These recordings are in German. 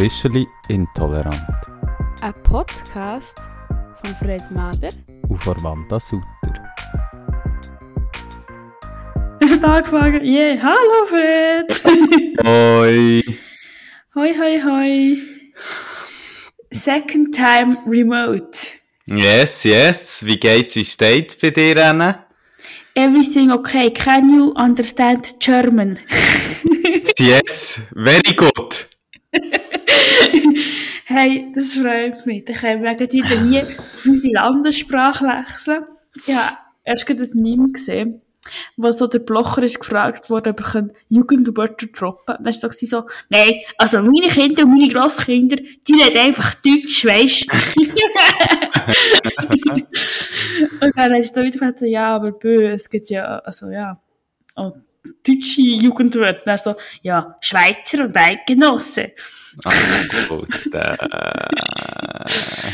Officially Intolerant Ein Podcast von Fred Mader. und von Wanda Sutter. Es hat angefangen. Yeah. Hallo Fred. Hoi! hoi, hoi, hoi. Second time remote. Yes, yes. Wie geht's? Wie steht's bei dir, Anne? Everything okay. Can you understand German? Yes, very good. Hey, das freut mich. Dann können wir gleich wieder hier auf unsere Landessprache wechseln. Ja, erst gerade ein Meme gesehen, wo so der Blocher ist gefragt wurde, ob er Jugendwörter droppen kann. Dann war so, so, nein, also meine Kinder und meine Grosskinder, die reden einfach Deutsch, weisst Und dann ist da wieder gesagt, so, ja, aber bö, es gibt ja, also ja, auch deutsche Jugendwörter. Dann so, ja, Schweizer und Eidgenosse. Ah, gut. Äh,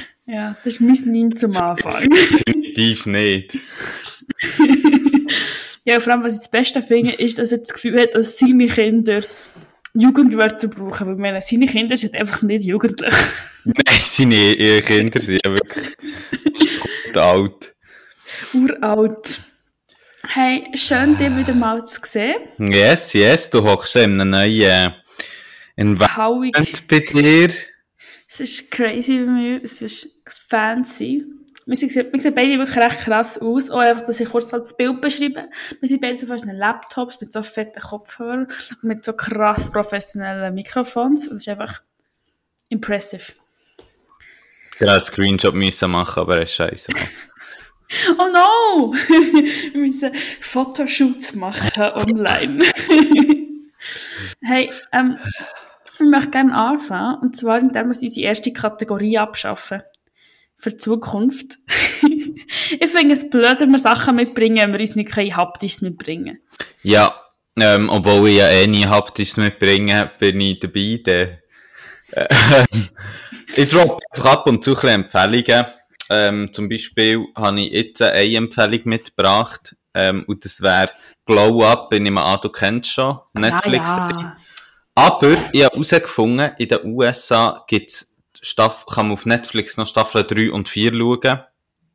Ja, das ist mein Meme zum Anfang. definitiv nicht. ja, vor allem, was ich das Beste finde, ist, dass er das Gefühl hat, dass seine Kinder Jugendwörter brauchen. Weil ich meine, seine Kinder sind einfach nicht jugendlich. Nein, seine Kinder sind ja wirklich gut alt. Uralt. Hey, schön, dich wieder mal zu sehen. Yes, yes, du hockst in einem neuen. Environment bei dir. Es ist crazy bei mir. Es ist fancy. Wir sehen, wir sehen beide wirklich recht krass aus. Auch einfach, dass ich kurz halt das Bild beschreibe. Wir sind beide so fast einen Laptops mit so fetten Kopfhörern und mit so krass professionellen Mikrofons. Und es ist einfach impressive. Ich hätte einen Screenshot müssen machen, aber es ist scheiße. Oh no! wir müssen Fotoshoots machen online. hey, ähm, ich möchte gerne anfangen. Und zwar, indem wir unsere erste Kategorie abschaffen. Für die Zukunft. ich finde es blöd, wenn wir Sachen mitbringen, wenn wir uns nicht kein haptisches mitbringen. Ja, ähm, obwohl ich ja eh nie haptisch mitbringe, bin ich dabei. Der, äh, ich droppe ab und zu ein Empfehlungen. Ähm, zum Beispiel habe ich jetzt eine Empfehlung mitgebracht. Ähm, und das wäre Glow Up, bin ich mal an, du kennst schon, Netflix. Ja, ja. Aber ich habe herausgefunden, in den USA gibt's Staff kann man auf Netflix noch Staffel 3 und 4 schauen.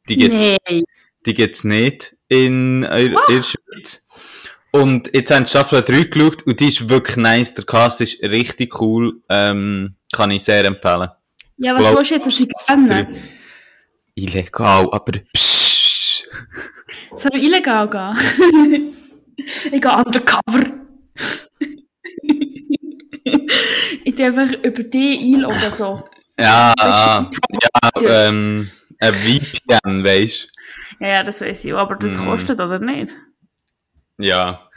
Die gibt's, Nee. die gibt's nicht in, äh, in der Schweiz. Und jetzt haben die Staffel 3 geschaut und die ist wirklich nice. Der Cast ist richtig cool. Ähm, kann ich sehr empfehlen. Ja, was Glaub- willst du jetzt, ich kenne? Illegal, aber psch. Soll ich illegal gehen? ich gehe undercover. ich darf einfach über dich einloggen, so. Ja, Weißt du, ja, ähm, ein VPN, weisst Ja, ja, das weiß ich aber das Mhm. kostet oder nicht? Ja.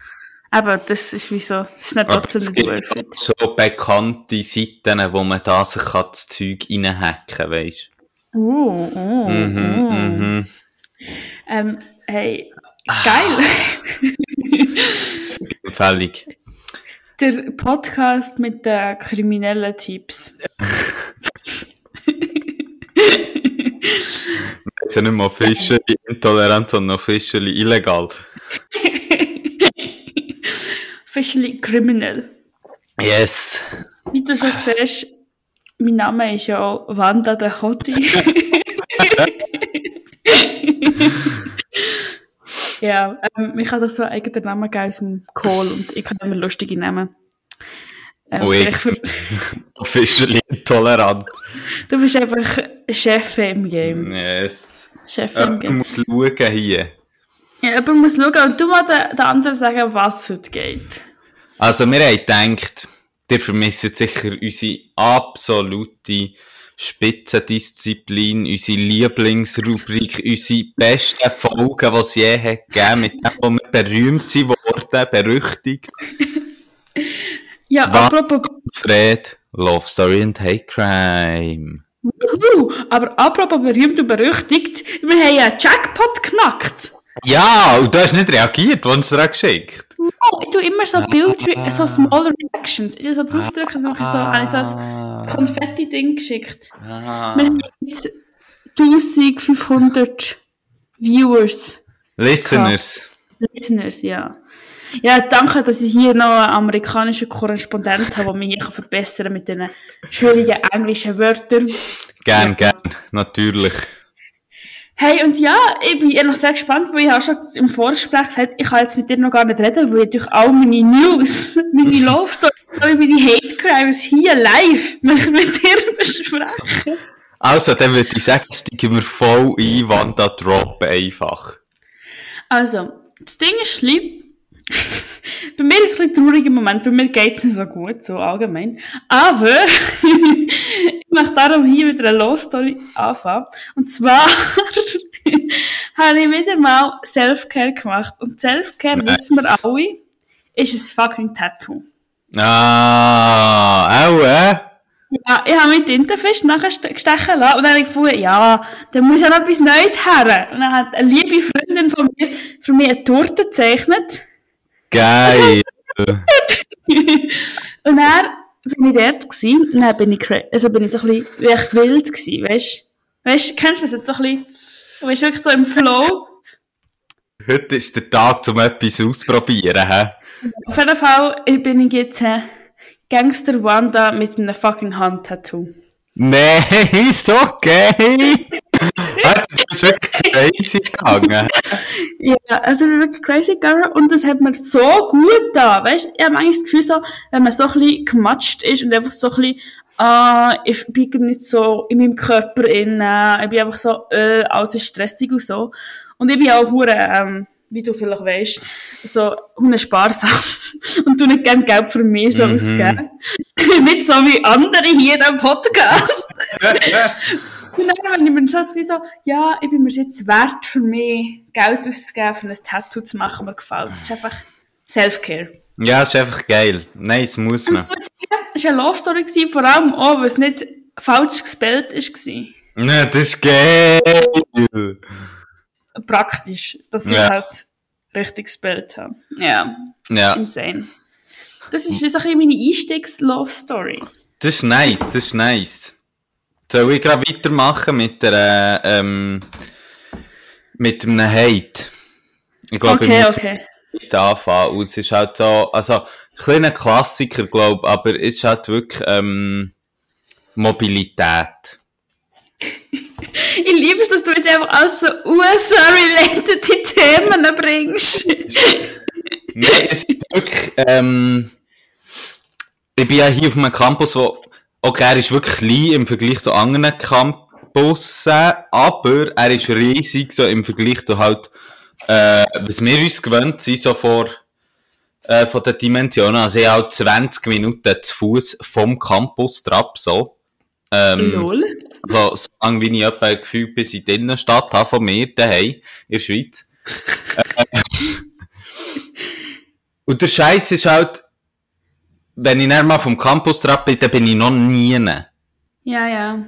Aber das ist wie so, das ist nicht Aber trotzdem nicht worth it. so bekannte Seiten, wo man da sich kann das Zeug reinhacken weisst Uh, uh, Mhm, uh. mhm. Ähm, hey, geil. Empfehlung. Der Podcast mit den kriminellen Tipps. Jetzt ja nicht mehr officially intolerant, sondern officially illegal. Officially criminal. Yes. Wie du schon siehst, mein Name ist ja auch Wanda der Hottie. ja, ähm, ich habe das so einen eigenen Namen gegeben aus dem Call und ich kann immer lustige Namen. Ähm, Oh, ich- für- Officially intolerant. du bist einfach Chef im Game. Yes. Chef im Game. muss schauen hier. Ja, jemand muss schauen und du musst den, den anderen sagen, was heute geht. Also, wir haben gedacht, ihr vermisst sicher unsere absolute Spitzendisziplin, unsere Lieblingsrubrik, unsere besten Folgen, die es je hat gegeben, mit dem, wo wir berühmt sind worden, berüchtigt. Ja, Was? apropos, Fred, Love Story and Hate Crime. aber apropos berühmt und berüchtigt, wir haben ja einen Jackpot geknackt. Ja, und du hast nicht reagiert, du es dir geschickt Oh, ich tue immer so Bild, so small reactions. Ich so draufdrücken und mache so, habe ich so ein Konfetti-Ding geschickt. Ah. Wir haben jetzt 1500 Viewers, Listeners. Listeners, ja. Ja, danke, dass ich hier noch einen amerikanischen Korrespondent habe, der mich hier verbessern kann mit diesen schwierigen englischen Wörtern. Gern, gern, natürlich. Hey, und ja, ich bin eher noch sehr gespannt, weil ich habe schon im Vorgespräch gesagt, ich kann jetzt mit dir noch gar nicht reden, weil ich durch all meine News, meine Love Stories, sowie meine Hate Crimes hier live möchte mit dir besprechen. Also, dann würde ich sagen, steigen wir voll ein, Wanda Drop einfach. Also, das Ding ist schlimm. bei mir ist es ein bisschen trauriger Moment, bei mir geht es nicht so gut, so allgemein. Aber, ich möchte darum hier mit einer Love Story anfangen. Und zwar, habe ich wieder mal Self-Care gemacht. Und Self-Care, Nice. wissen wir alle, ist ein fucking Tattoo. Ah, auch, äh? Ja, ich habe mich Tintenfisch nachher ste- stechen lassen und dann habe ich gefunden, ja, da muss ja noch etwas Neues her. Und dann hat eine liebe Freundin von mir für mich eine Torte gezeichnet. Geil. und dann bin ich dort gewesen, und dann bin ich, also bin ich so ein bisschen wild gewesen, weißt du? Weißt du, kennst du das jetzt so ein bisschen, du bist wirklich so im Flow. Heute ist der Tag, um etwas auszuprobieren, hä? Auf jeden Fall bin ich jetzt äh, Gangster Wanda mit einem fucking Handtattoo. Nein, ist okay. das ist wirklich crazy gegangen. Ja, also ich bin wirklich crazy gegangen und das hat mir so gut da, weißt? Ich habe manchmal das Gefühl so, wenn man so ein bisschen gematscht ist und einfach so ein bisschen, ah, ich bin nicht so in meinem Körper innen, ich bin einfach so, äh, alles ist stressig und so. Und ich bin auch hure, ähm, wie du vielleicht weißt, so sparsam und du nicht gerne Geld für mich so Mhm. ausgeben. nicht so wie andere hier in diesem Podcast. Dann, wenn ich mir wie so, ja, ich bin mir jetzt wert, für mich Geld auszugeben, für ein Tattoo zu machen, mir gefällt. Das ist einfach Self-Care. ja, ist einfach geil. Nein, das muss man. Das war eine Love Story, gewesen, vor allem auch, weil es nicht falsch gespellt war. Ja, das ist geil. Praktisch, dass ich Ja. halt richtig gespellt habe. Ja, Ja, insane. Das ist wie so ein bisschen meine Einstiegs-Love Story. das ist nice, das ist nice. Soll ich gerade weitermachen mit der, äh, ähm, mit einem Hate? Ich glaube, Okay, ich muss okay. mit anfangen. Und es ist halt so, also, ein kleiner Klassiker, glaube aber es ist halt wirklich, ähm, Mobilität. Ich liebe es, dass du jetzt einfach alles so USA-related Themen bringst. Nein, es ist wirklich, ähm, ich bin ja hier auf einem Campus, wo, okay, er ist wirklich klein im Vergleich zu anderen Campussen, aber er ist riesig, so im Vergleich zu halt, äh, was wir uns gewöhnt sind, so vor, äh, von den Dimensionen. Also ich habe auch 20 Minuten zu Fuß vom Campus drauf, so. Ähm, Lol. also, so lange wie ich etwa gefühlt bis in die Innenstadt habe von mir, daheim, in der Schweiz. Äh, Und der Scheiß ist halt, wenn ich dann mal vom Campus bin, dann bin ich noch nie. Ja, ja.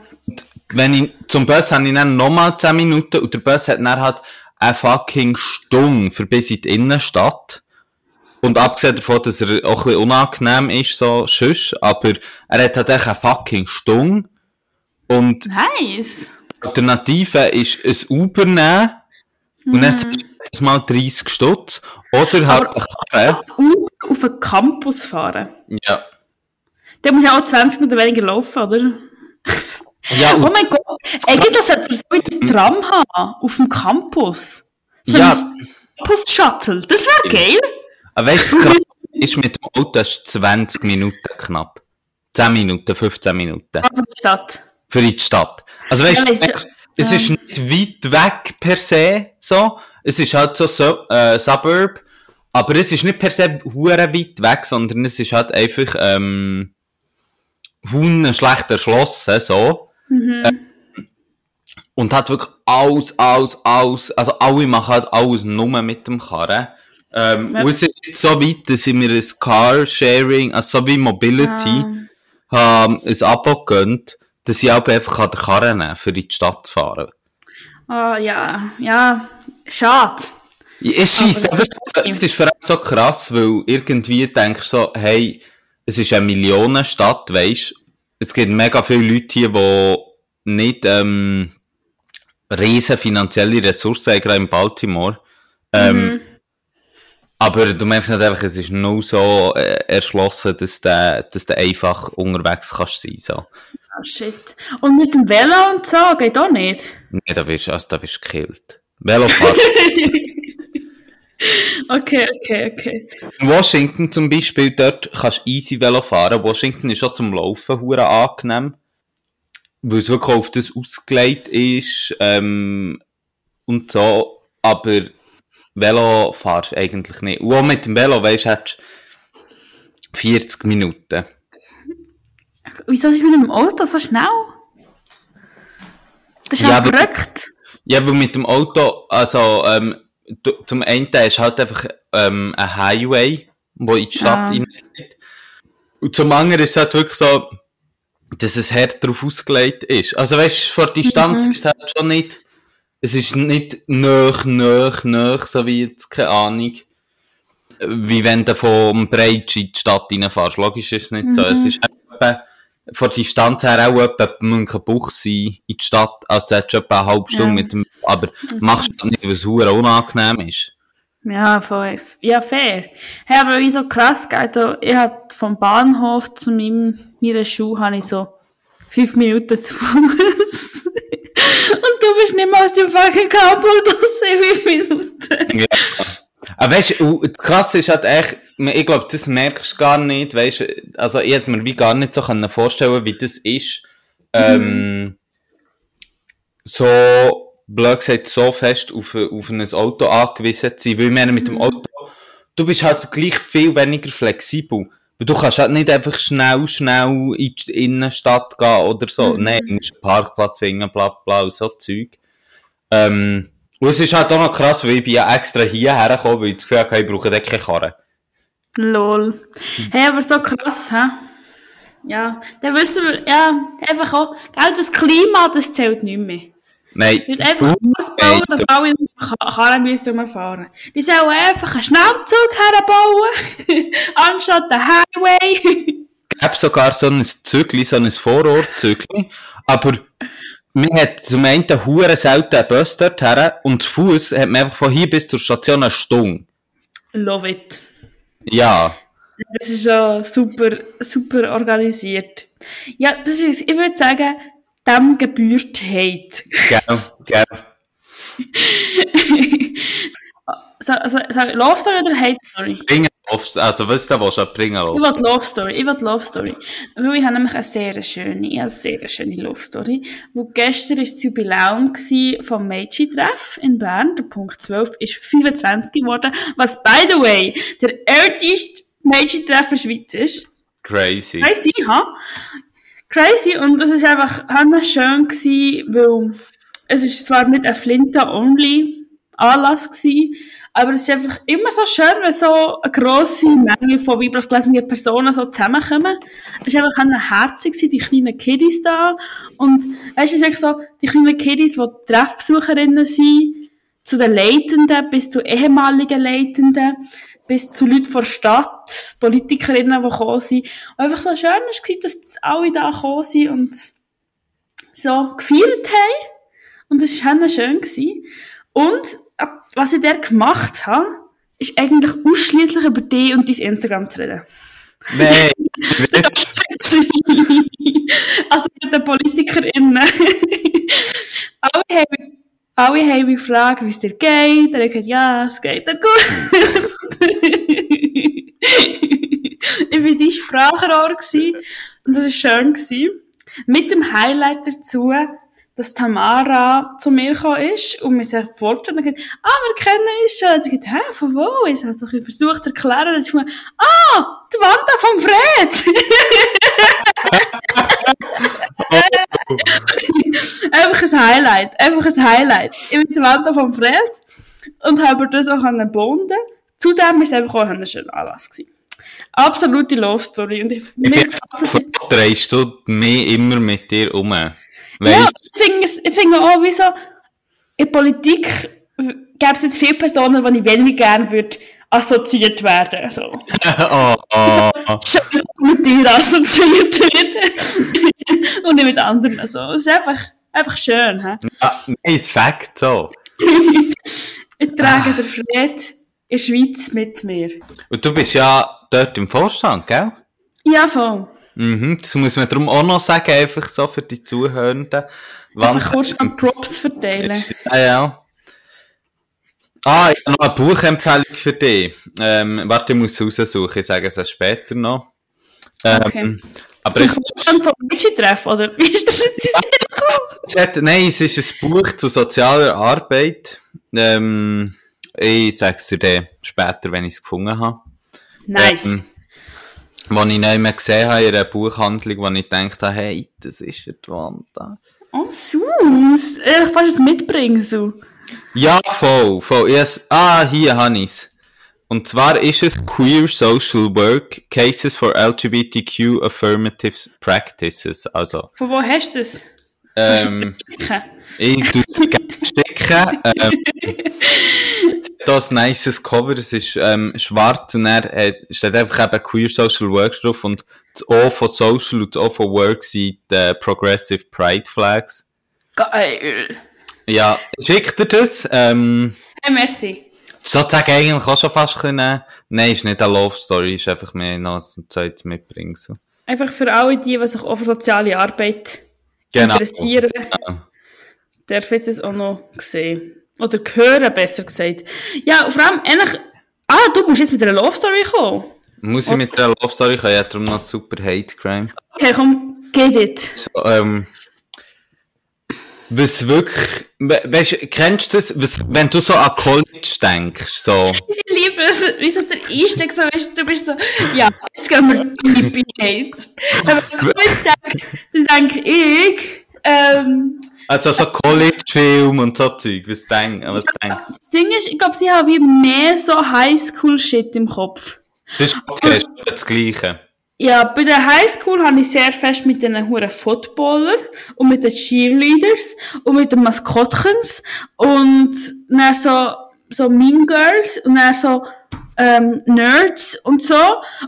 Wenn ich, zum Bus habe ich dann nochmal 10 Minuten und der Bus hat dann halt eine fucking Stunde für bis in die Innenstadt. Und abgesehen davon, dass er auch ein bisschen unangenehm ist, so, schüss, aber er hat halt echt eine fucking Stunde. Und Nice. Alternative ist ein Uber nehmen und dann zahlst du jedes Mal 30 Stutz. Oder halt. Als Uber auf den Campus fahren. Ja. Dann muss ja auch 20 Minuten weniger laufen, oder? Ja, Oh mein Gott, eigentlich sollte er so ein Tram haben, auf dem Campus. So Ja. ein Campus-Shuttle. Das wäre geil. weißt du, ist mit dem Auto ist 20 Minuten knapp. 10 Minuten, 15 Minuten. Von der Stadt. Für die Stadt. Also weißt du, es ist nicht weit weg per se, so. Es ist halt so, so äh, Suburb. Aber es ist nicht per se hure weit weg, sondern es ist halt einfach, ähm, schlecht erschlossen, so. Mhm. Und hat wirklich alles, alles, alles, also alle machen halt alles nur mit dem Karren. Ähm, Ja. Und es ist jetzt so weit, dass ich mir ein Carsharing, also so wie Mobility, haben ein Abo gönnt, dass ich auch einfach an der Karre nehmen für in die Stadt zu fahren. Ah, ja, ja, schade. Es scheisst Aber- es ist vor allem so krass, weil irgendwie denkst du so, hey, es ist eine Millionenstadt, weisst Es gibt mega viele Leute hier, die nicht, ähm, riesen finanzielle Ressourcen haben, gerade in Baltimore. Ähm, Mhm. Aber du merkst nicht einfach, es ist nur so äh, erschlossen, dass du, dass du einfach unterwegs kannst sein. So. Oh shit. Und mit dem Velo und so geht auch nicht. Nee, da wirst du also, da wirst du gekillt. Velofahren. okay, okay, okay. In Washington zum Beispiel, dort kannst du easy Velo fahren. Washington ist auch zum Laufen hure angenehm. Weil es wirklich auf das ausgelegt ist, ähm, und so. Aber Velo fahrst du eigentlich nicht. Und auch mit dem Velo, weisst du, hättest 40 Minuten. Wieso ist mit dem Auto so schnell? Das ist Ja, verrückt. Ja, weil mit dem Auto, also, ähm, du, zum einen ist halt einfach, ähm, ein Highway, wo in die Stadt Ah. reingeht. Und zum anderen ist es halt wirklich so, dass es hart darauf ausgelegt ist. Also weißt du, vor Distanz Mhm. ist es halt schon nicht, es ist nicht nöch, nöch, nöch, so wie jetzt, keine Ahnung, wie wenn du vom Breitsch in die Stadt reinfährst. Logisch ist es nicht so. Es Mhm. ist etwa, von der Distanz her auch etwa Münchenbuch sein in die Stadt, also hättest du etwa eine halbe Stunde Ja. mit dem, aber machst du nicht, weil es unangenehm ist. Ja, voll. Ja, fair. Hey, aber wieso krass, gell? Da, Ich hab vom Bahnhof zu meinem, meiner Schule habe ich so fünf Minuten zu Fuß. Und du bist nicht mal aus dem fucking Campus, das sind fünf Minuten. Ja. Aber weißt du, das Krasse ist halt echt, ich glaube, das merkst du gar nicht, weißt also ich hätte mir wie gar nicht so können vorstellen, wie das ist, ähm, so, blöd gesagt, so fest auf, auf ein Auto angewiesen zu sein, weil meine, mit dem Auto, du bist halt gleich viel weniger flexibel. Weil du kannst halt nicht einfach schnell, schnell in die Innenstadt gehen oder so. Mhm. Nein, du musst einen Parkplatz finden, bla, bla, so Zeug. Ähm, und es ist halt auch noch krass, weil ich bin ja extra hierher gekommen, weil ich das Gefühl hatte, ich brauche keine Karre. Lol. Hey, aber so krass, hä? Ja, dann wissen wir, ja, einfach auch, gell, das Klima, das zählt nicht mehr. Nein, würde einfach alles bauen, dass alle in der Karre müssen rumfahren. Die sollen einfach einen Schnellzug herbauen, anstatt den Highway. Ich habe sogar so ein Zügli, so ein Vorortzügli, aber man hat zum einen hure selten einen Bus dort her und zu Fuß hat man einfach von hier bis zur Station eine Stunde. Love it. Ja. Das ist schon super, super organisiert. Ja, das ist, ich würde sagen, dem gebührt Hate. Gell, gell. so, so, so, Love Story oder Hate Story? Bringen auf, also was du willst, bringen Ich auf. will Love Story, ich will Love Story. Weil ich habe nämlich eine sehr schöne, ich eine sehr schöne Love Story. Wo gestern war das Jubiläum vom Meiji-Treff in Bern. Der Punkt 12 ist 25 geworden. Was, by the way, der älteste Meiji-Treff der Schweiz ist. Crazy. Crazy, ha? Crazy. Und das ist einfach schön weil es ist zwar nicht ein Flinta-only Anlass gsi, aber es ist einfach immer so schön, wenn so eine grosse Menge von weiblich gelesenen Personen so zusammenkommen. Es ist einfach herzig die kleinen Kiddies da. Und weißt du, es ist echt so, die kleinen Kiddies, die Treffbesucherinnen sind, zu den Leitenden, bis zu ehemaligen Leitenden, bis zu Leuten von der Stadt, Politikerinnen, die gekommen sind. Und einfach so schön war, dass alle da gekommen sind und so gefeiert haben. Und es war schön. Und was ich dort gemacht habe, ist eigentlich ausschließlich über dich und dein Instagram zu reden. Nein. also mit den PolitikerInnen. alle, haben, alle haben mich gefragt, wie es dir geht. Und ich gesagt, ja, es geht dir gut. ich war dein Sprachrohr gewesen. und das war schön. Gewesen. Mit dem Highlight dazu, dass Tamara zu mir gekommen ist und mir sich vorgestellt gesagt, ah, wir kennen uns schon. Und sie gesagt, hä, von wo? Ich habe so ein versucht zu erklären. Und sie gesagt, ah, die Wanda vom Fred! einfach ein Highlight, einfach ein Highlight. Ich bin die Wanda vom Fred und habe das auch gebunden. Zudem war es einfach auch ein schöner Anlass. Gewesen. Absolute Love Story. Und ich, mir gefällt es Drehst du mich immer mit dir um? Ja, Weißt ich finde es- ich finde auch, wie so, in Politik gäbe es jetzt viele Personen, die ich weniger gerne würde assoziiert werden. So. oh, oh, oh. Schön, dass mit dir assoziiert wird. Und nicht mit anderen. Also, es ist einfach, einfach schön. He? Ah, nice Fact, so. Ich trage den Fred in der Schweiz mit mir. Und du bist ja dort im Vorstand, gell? Ja, voll. Mhm, das muss man darum auch noch sagen, einfach so für die Zuhörenden. Einfach kurz an Props verteilen. Ja, ja. Ah, ich habe noch eine Buchempfehlung für dich. Ähm, warte, ich muss es raussuchen, ich sage es erst später noch. Ähm, Okay. Aber Zum ich, vom Mädchen-Treff, oder? Wie ist das jetzt? hat, nein, es ist ein Buch zu sozialer Arbeit. Ähm, ich sage es dir später, wenn ich es gefunden habe. Nice. Ähm, wo ich nicht mehr gesehen habe in einer Buchhandlung, wo ich gedacht habe, hey, das ist für die Wanda. Oh, sus. Ich fast ein Mitbringen, so. Ja, voll, voll. Yes. Ah, hier habe ich's. Und zwar ist es Queer Social Work, Cases for LGBTQ Affirmative Practices. Also, Von wo hast du das? ähm, ich tue es sticken. Ähm, hier ein nices Cover, es ist ähm, schwarz und er hat, steht einfach eben Queer Social Work drauf und das O von Social und das O von Work sind die Progressive Pride Flags. Geil. Ja, schickt dir das. Ähm, Hey, merci. sozusagen eigentlich auch schon fast können. Nein, ist nicht eine Love Story, ist einfach mehr noch ein zweites mitbringen. So. Einfach für alle die, die sich auch für soziale Arbeit Genau. interessieren. Darf jetzt auch noch sehen. Oder hören, besser gesagt. Ja, und vor allem, eigentlich, ah, du musst jetzt mit einer Love Story kommen. Muss ich mit der Love Story kommen? Ja, darum noch super Hate Crime. Okay, komm, geht it. So, ähm, was wirklich, we weißt du, kennst du das, was, wenn du so an College denkst, so, Ich liebe es, wie so der Einstieg, so, weißt, du du bist so, ja, jetzt gehen wir deep in Hate. Aber wenn ich denke, dann denke ich, ähm, also so College-Film und so Zeug, was denk, was denkst das Ding ist, ich glaube, sie haben wie mehr so Highschool-Shit im Kopf. Das ist okay, ist das Gleiche. Ja, bei der Highschool habe ich sehr fest mit den huren Footballer und mit den Cheerleaders und mit den Maskottchens und dann so, so Mean Girls und dann so, ähm, Nerds und so.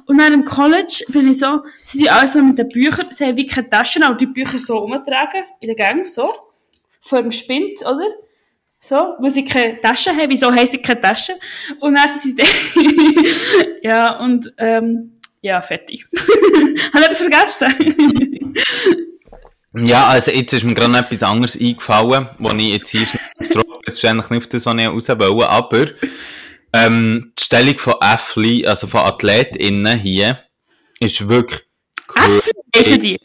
Und dann im College bin ich so, sie sind alles so mit den Büchern, sie haben wie keine Taschen, aber die Bücher so umtragen, in der Gang, so. Vor dem Spind, oder? So, weil sie keine Taschen haben. Wieso haben sie keine Taschen? Und dann sind sie ja, und, ähm, ja, fertig. Habe ich etwas vergessen? Ja, also jetzt ist mir gerade etwas anderes eingefallen, wo ich jetzt hier schnell. Das ist eigentlich nicht auf das, was ich raus wollte, aber ähm, die Stellung von Athleten, also von AthletInnen hier, ist wirklich cool. Äffli, lesen die?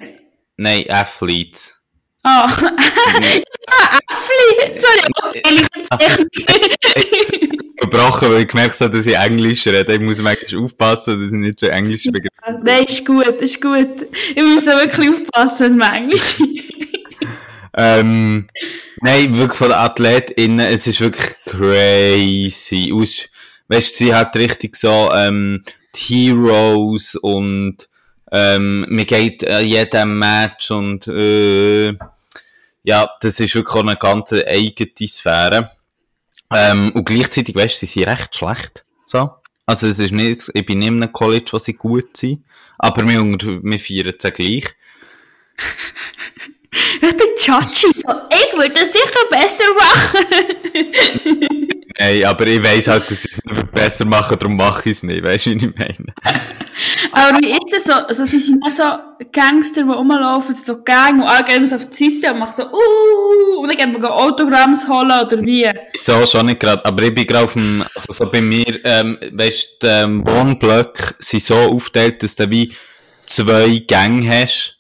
Nein, Athletes. Ah, ah, Äffli! Sorry, ehrlich Technik. Gebrochen, weil ich gemerkt habe, dass ich Englisch rede. Ich muss manchmal aufpassen, dass ich nicht so englische Begriffe Nein, ist gut, ist gut. Ich muss wirklich aufpassen mit Englisch. Ähm, nein, wirklich von den AthletInnen, es ist wirklich crazy. Aus, weißt du, sie hat richtig so, ähm, die Heroes und, ähm, mir geht an jedem Match und, äh, ja, das ist wirklich eine ganz eigene Sphäre. Ähm, und gleichzeitig, weißt du, sie sind recht schlecht. So. Also, es ist nicht, ich bin nicht in einem College, wo sie gut sind. Aber wir, wir feiern es ja gleich. Ich bin Chachi. So, ich würde es sicher besser machen. Nein, aber ich weiss halt, dass ich es nicht besser mache, darum mache ich es nicht. Weißt du, wie ich meine? Aber wie ist das so? Also, sie sind so Gangster, die rumlaufen, so Gang, und alle gehen so auf die Seite und machen so, uh, und dann gehen wir Autogramms holen, oder wie? So schon nicht gerade, aber ich bin gerade auf dem, also so bei mir, ähm, weißt du, ähm, Wohnblöcke sind so aufgeteilt, dass du wie zwei Gänge hast,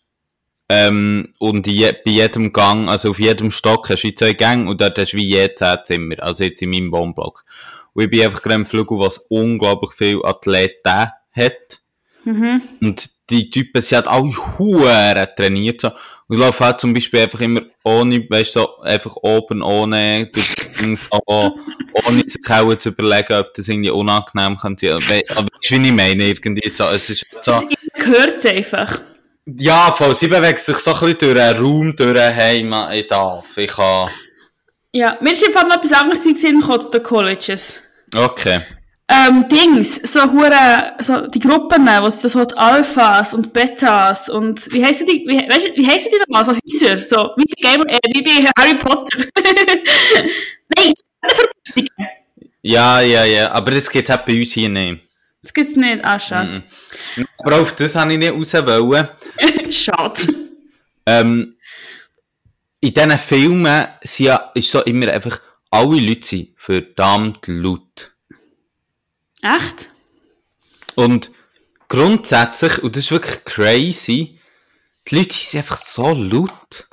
ähm, und je, bei jedem Gang, also auf jedem Stock hast du zwei Gänge und dort hast du wie je zehn Zimmer, also jetzt in meinem Wohnblock. Und ich bin einfach gerade im Flügel, was unglaublich viel Athleten hat. Und die Typen, sie hat alle Huren trainiert, so. Und laufen halt zum Beispiel einfach immer ohne, weißt du, so, einfach oben ohne, so, ohne sich auch zu überlegen, ob das irgendwie unangenehm könnte. Aber weißt du, wie ich meine, irgendwie so, es ist so, Ich hört es einfach. Ja, voll, sie bewegt sich so ein bisschen durch einen Raum, durch einen, hey, man, ich darf, ich kann, Ja, mir ist einfach noch etwas anderes gekommen zu den Colleges. okay. Ähm, Dings, so hure, so die Gruppen, wo es so die Alphas und Betas und wie heissen die, wie, weißt, wie heissen die nochmal, so Häuser, so wie bei Game, äh, wie bei Harry Potter. Nein, Verbindungen. Ja, ja, ja, aber das geht halt bei uns hier nicht. Das gibt's nicht. Ah, schade. Mhm. Aber auf das habe ich nicht raus wollen. schade. Ähm, in diesen Filmen sind ja, ist so immer einfach, alle Leute sind verdammt laut. Echt? Und grundsätzlich, und das ist wirklich crazy, die Leute sind einfach so laut.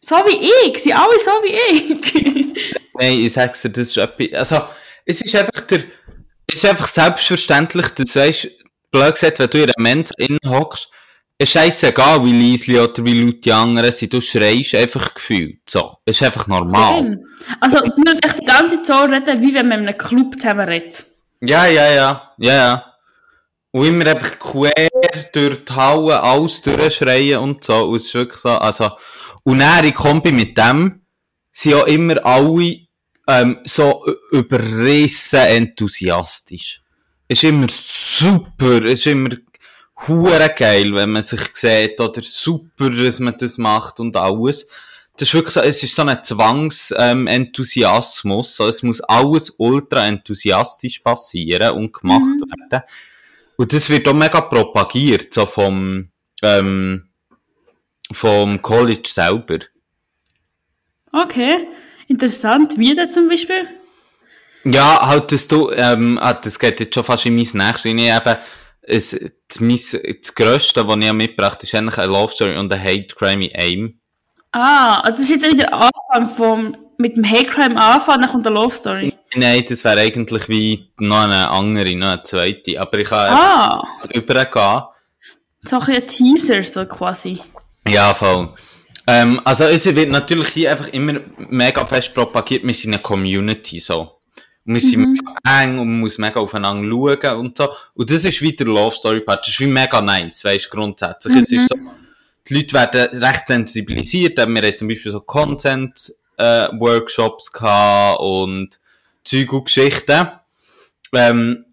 So wie ich, sie alle so wie ich. Nein, ich sag's dir, das ist etwas, also, es ist einfach der, es ist einfach selbstverständlich, dass, weißt, blöd gesagt, wenn du in einem Mensch hockst, es ist scheißegal, wie leislich oder wie laut die anderen sind, du schreist einfach gefühlt, so. Es ist einfach normal. Also, nicht echt die ganze Zeit so reden, wie wenn man in einem Club zusammen redet. Ja, ja, ja, ja, ja. Und immer einfach quer durch die Halle alles durchschreien und so. Und es ist wirklich so, also, und dann in Kombi mit dem sind ja immer alle ähm, so überrissen enthusiastisch. Es ist immer super, es ist immer hure geil, wenn man sich sieht, oder super, dass man das macht und alles. Das ist wirklich so, es ist so ein Zwangsenthusiasmus, ähm, so, es muss alles ultra enthusiastisch passieren und gemacht mhm. werden. Und das wird auch mega propagiert, so vom, ähm, vom College selber. Okay, interessant. Wie denn zum Beispiel? Ja, halt, dass du, ähm, ah, das geht jetzt schon fast in mein nächstes, ich eben, es, das, mein, das Grösste, was ich mitgebracht habe, ist eigentlich eine Love Story und ein Hate Crime in einem. Ah, also das ist jetzt wieder der Anfang vom, mit dem Hate Crime anfangen, dann kommt der Love Story. Nein, das wäre eigentlich wie noch eine andere, noch eine zweite. Aber ich kann ah. übergehen. So ein, ein Teaser, so quasi. Ja, voll. Ähm, also es wird natürlich hier einfach immer mega fest propagiert, wir sind eine Community, so. Und wir sind mhm. mega eng und man muss mega aufeinander schauen und so. Und das ist wieder Love Story Part. Das ist wie mega nice, weißt grundsätzlich. Mhm. Es ist so, die Leute werden recht sensibilisiert. Wir haben zum Beispiel so Content, äh, Workshops gehabt und Zeug und Geschichten. Ähm,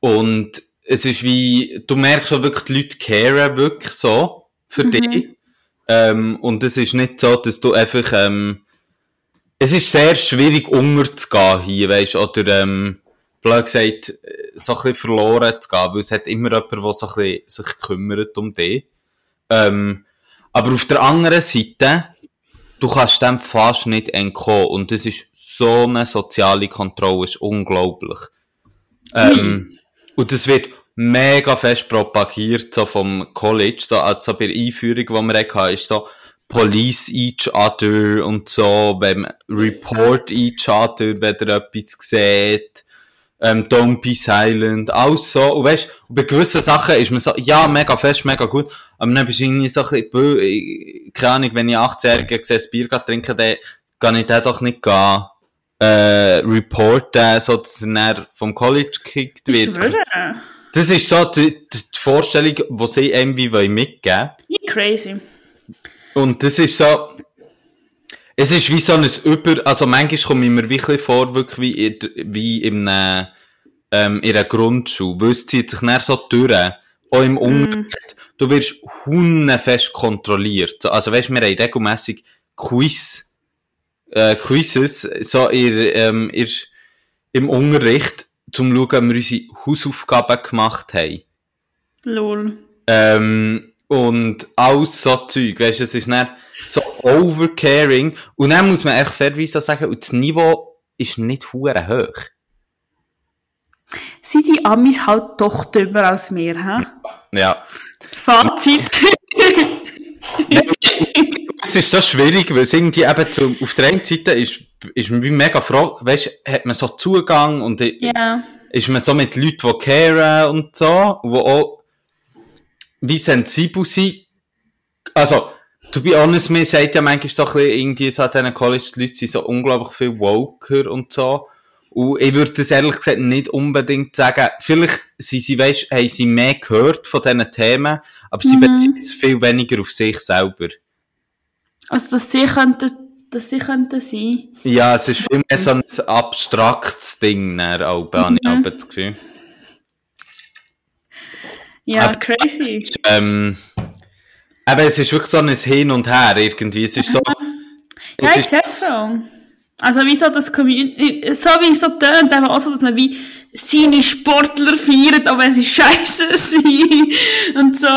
und es ist wie, du merkst schon wirklich, die Leute caren wirklich so für mhm. dich. Ähm, und es ist nicht so, dass du einfach, ähm, es ist sehr schwierig, unterzugehen hier, weißt oder, ähm, blöd gesagt, so ein bisschen verloren zu gehen, weil es hat immer jemand, der so ein bisschen sich kümmert um dich. Ähm, aber auf der anderen Seite, du kannst dem fast nicht entkommen und das ist so eine soziale Kontrolle, ist unglaublich. Ähm, mhm. Und das wird mega fest propagiert, so vom College, so, also so bei der Einführung, die wir hatten, ist so, police each other und so, wenn report each other, wenn ihr etwas sieht, ähm, don't be silent, alles so, und weißt, und bei gewissen Sachen ist man so, ja, mega fest, mega gut, aber dann bist du irgendwie so ein bisschen, keine Ahnung, wenn ich 18-Jährige sehe, ein Bier trinken, dann kann ich den doch nicht gehen, äh, reporten, so dass er vom College gekickt wird. Das ist so die, die Vorstellung, die sie irgendwie mitgeben wollen. Crazy. Und das ist so, es ist wie so ein Über, also manchmal komme ich mir wirklich vor, wirklich wie, in, wie in einer, ähm, in einer Grundschule, weil es zieht sich dann so durch, auch im mm. Unterricht. Du wirst fest kontrolliert. Also weißt, wir haben regelmässig Quiz, äh, Quizzes, so in, ähm, in, im Unterricht, zum schauen, ob wir unsere Hausaufgaben gemacht haben. Lol. Ähm, und alles so Zeug, weißt du, es ist nicht so overcaring. Und dann muss man echt fairerweise sagen, und das Niveau ist nicht hure hoch. Sind die Amis halt doch dümmer als wir, hä? Ja. Fazit. es ist so schwierig, weil es irgendwie eben zu, auf der einen Seite ist, ist man wie mega froh, weißt hat man so Zugang und yeah. ist man so mit Leuten, die caren und so, die auch wie sensibel sind. Also, to be honest, mir sagt ja manchmal so ein bisschen, irgendwie so an diesen College, die Leute sind so unglaublich viel woker und so. Und ich würde das ehrlich gesagt nicht unbedingt sagen. Vielleicht sind sie, weißt, haben sie mehr gehört von diesen Themen, aber sie mhm. beziehen es viel weniger auf sich selber. Also, dass sie könnten, dass sie könnten sein. Ja, es ist viel mehr so ein abstraktes Ding, auch, mhm. habe ich das Gefühl. Ja, aber crazy. Ist, ähm, aber es ist wirklich so ein Hin und Her irgendwie. Es ist so. ja, ich sehe es so. Also wie so das Community, so wie es so tönt, aber auch so, dass man wie seine Sportler feiert, auch wenn sie scheiße sind und so,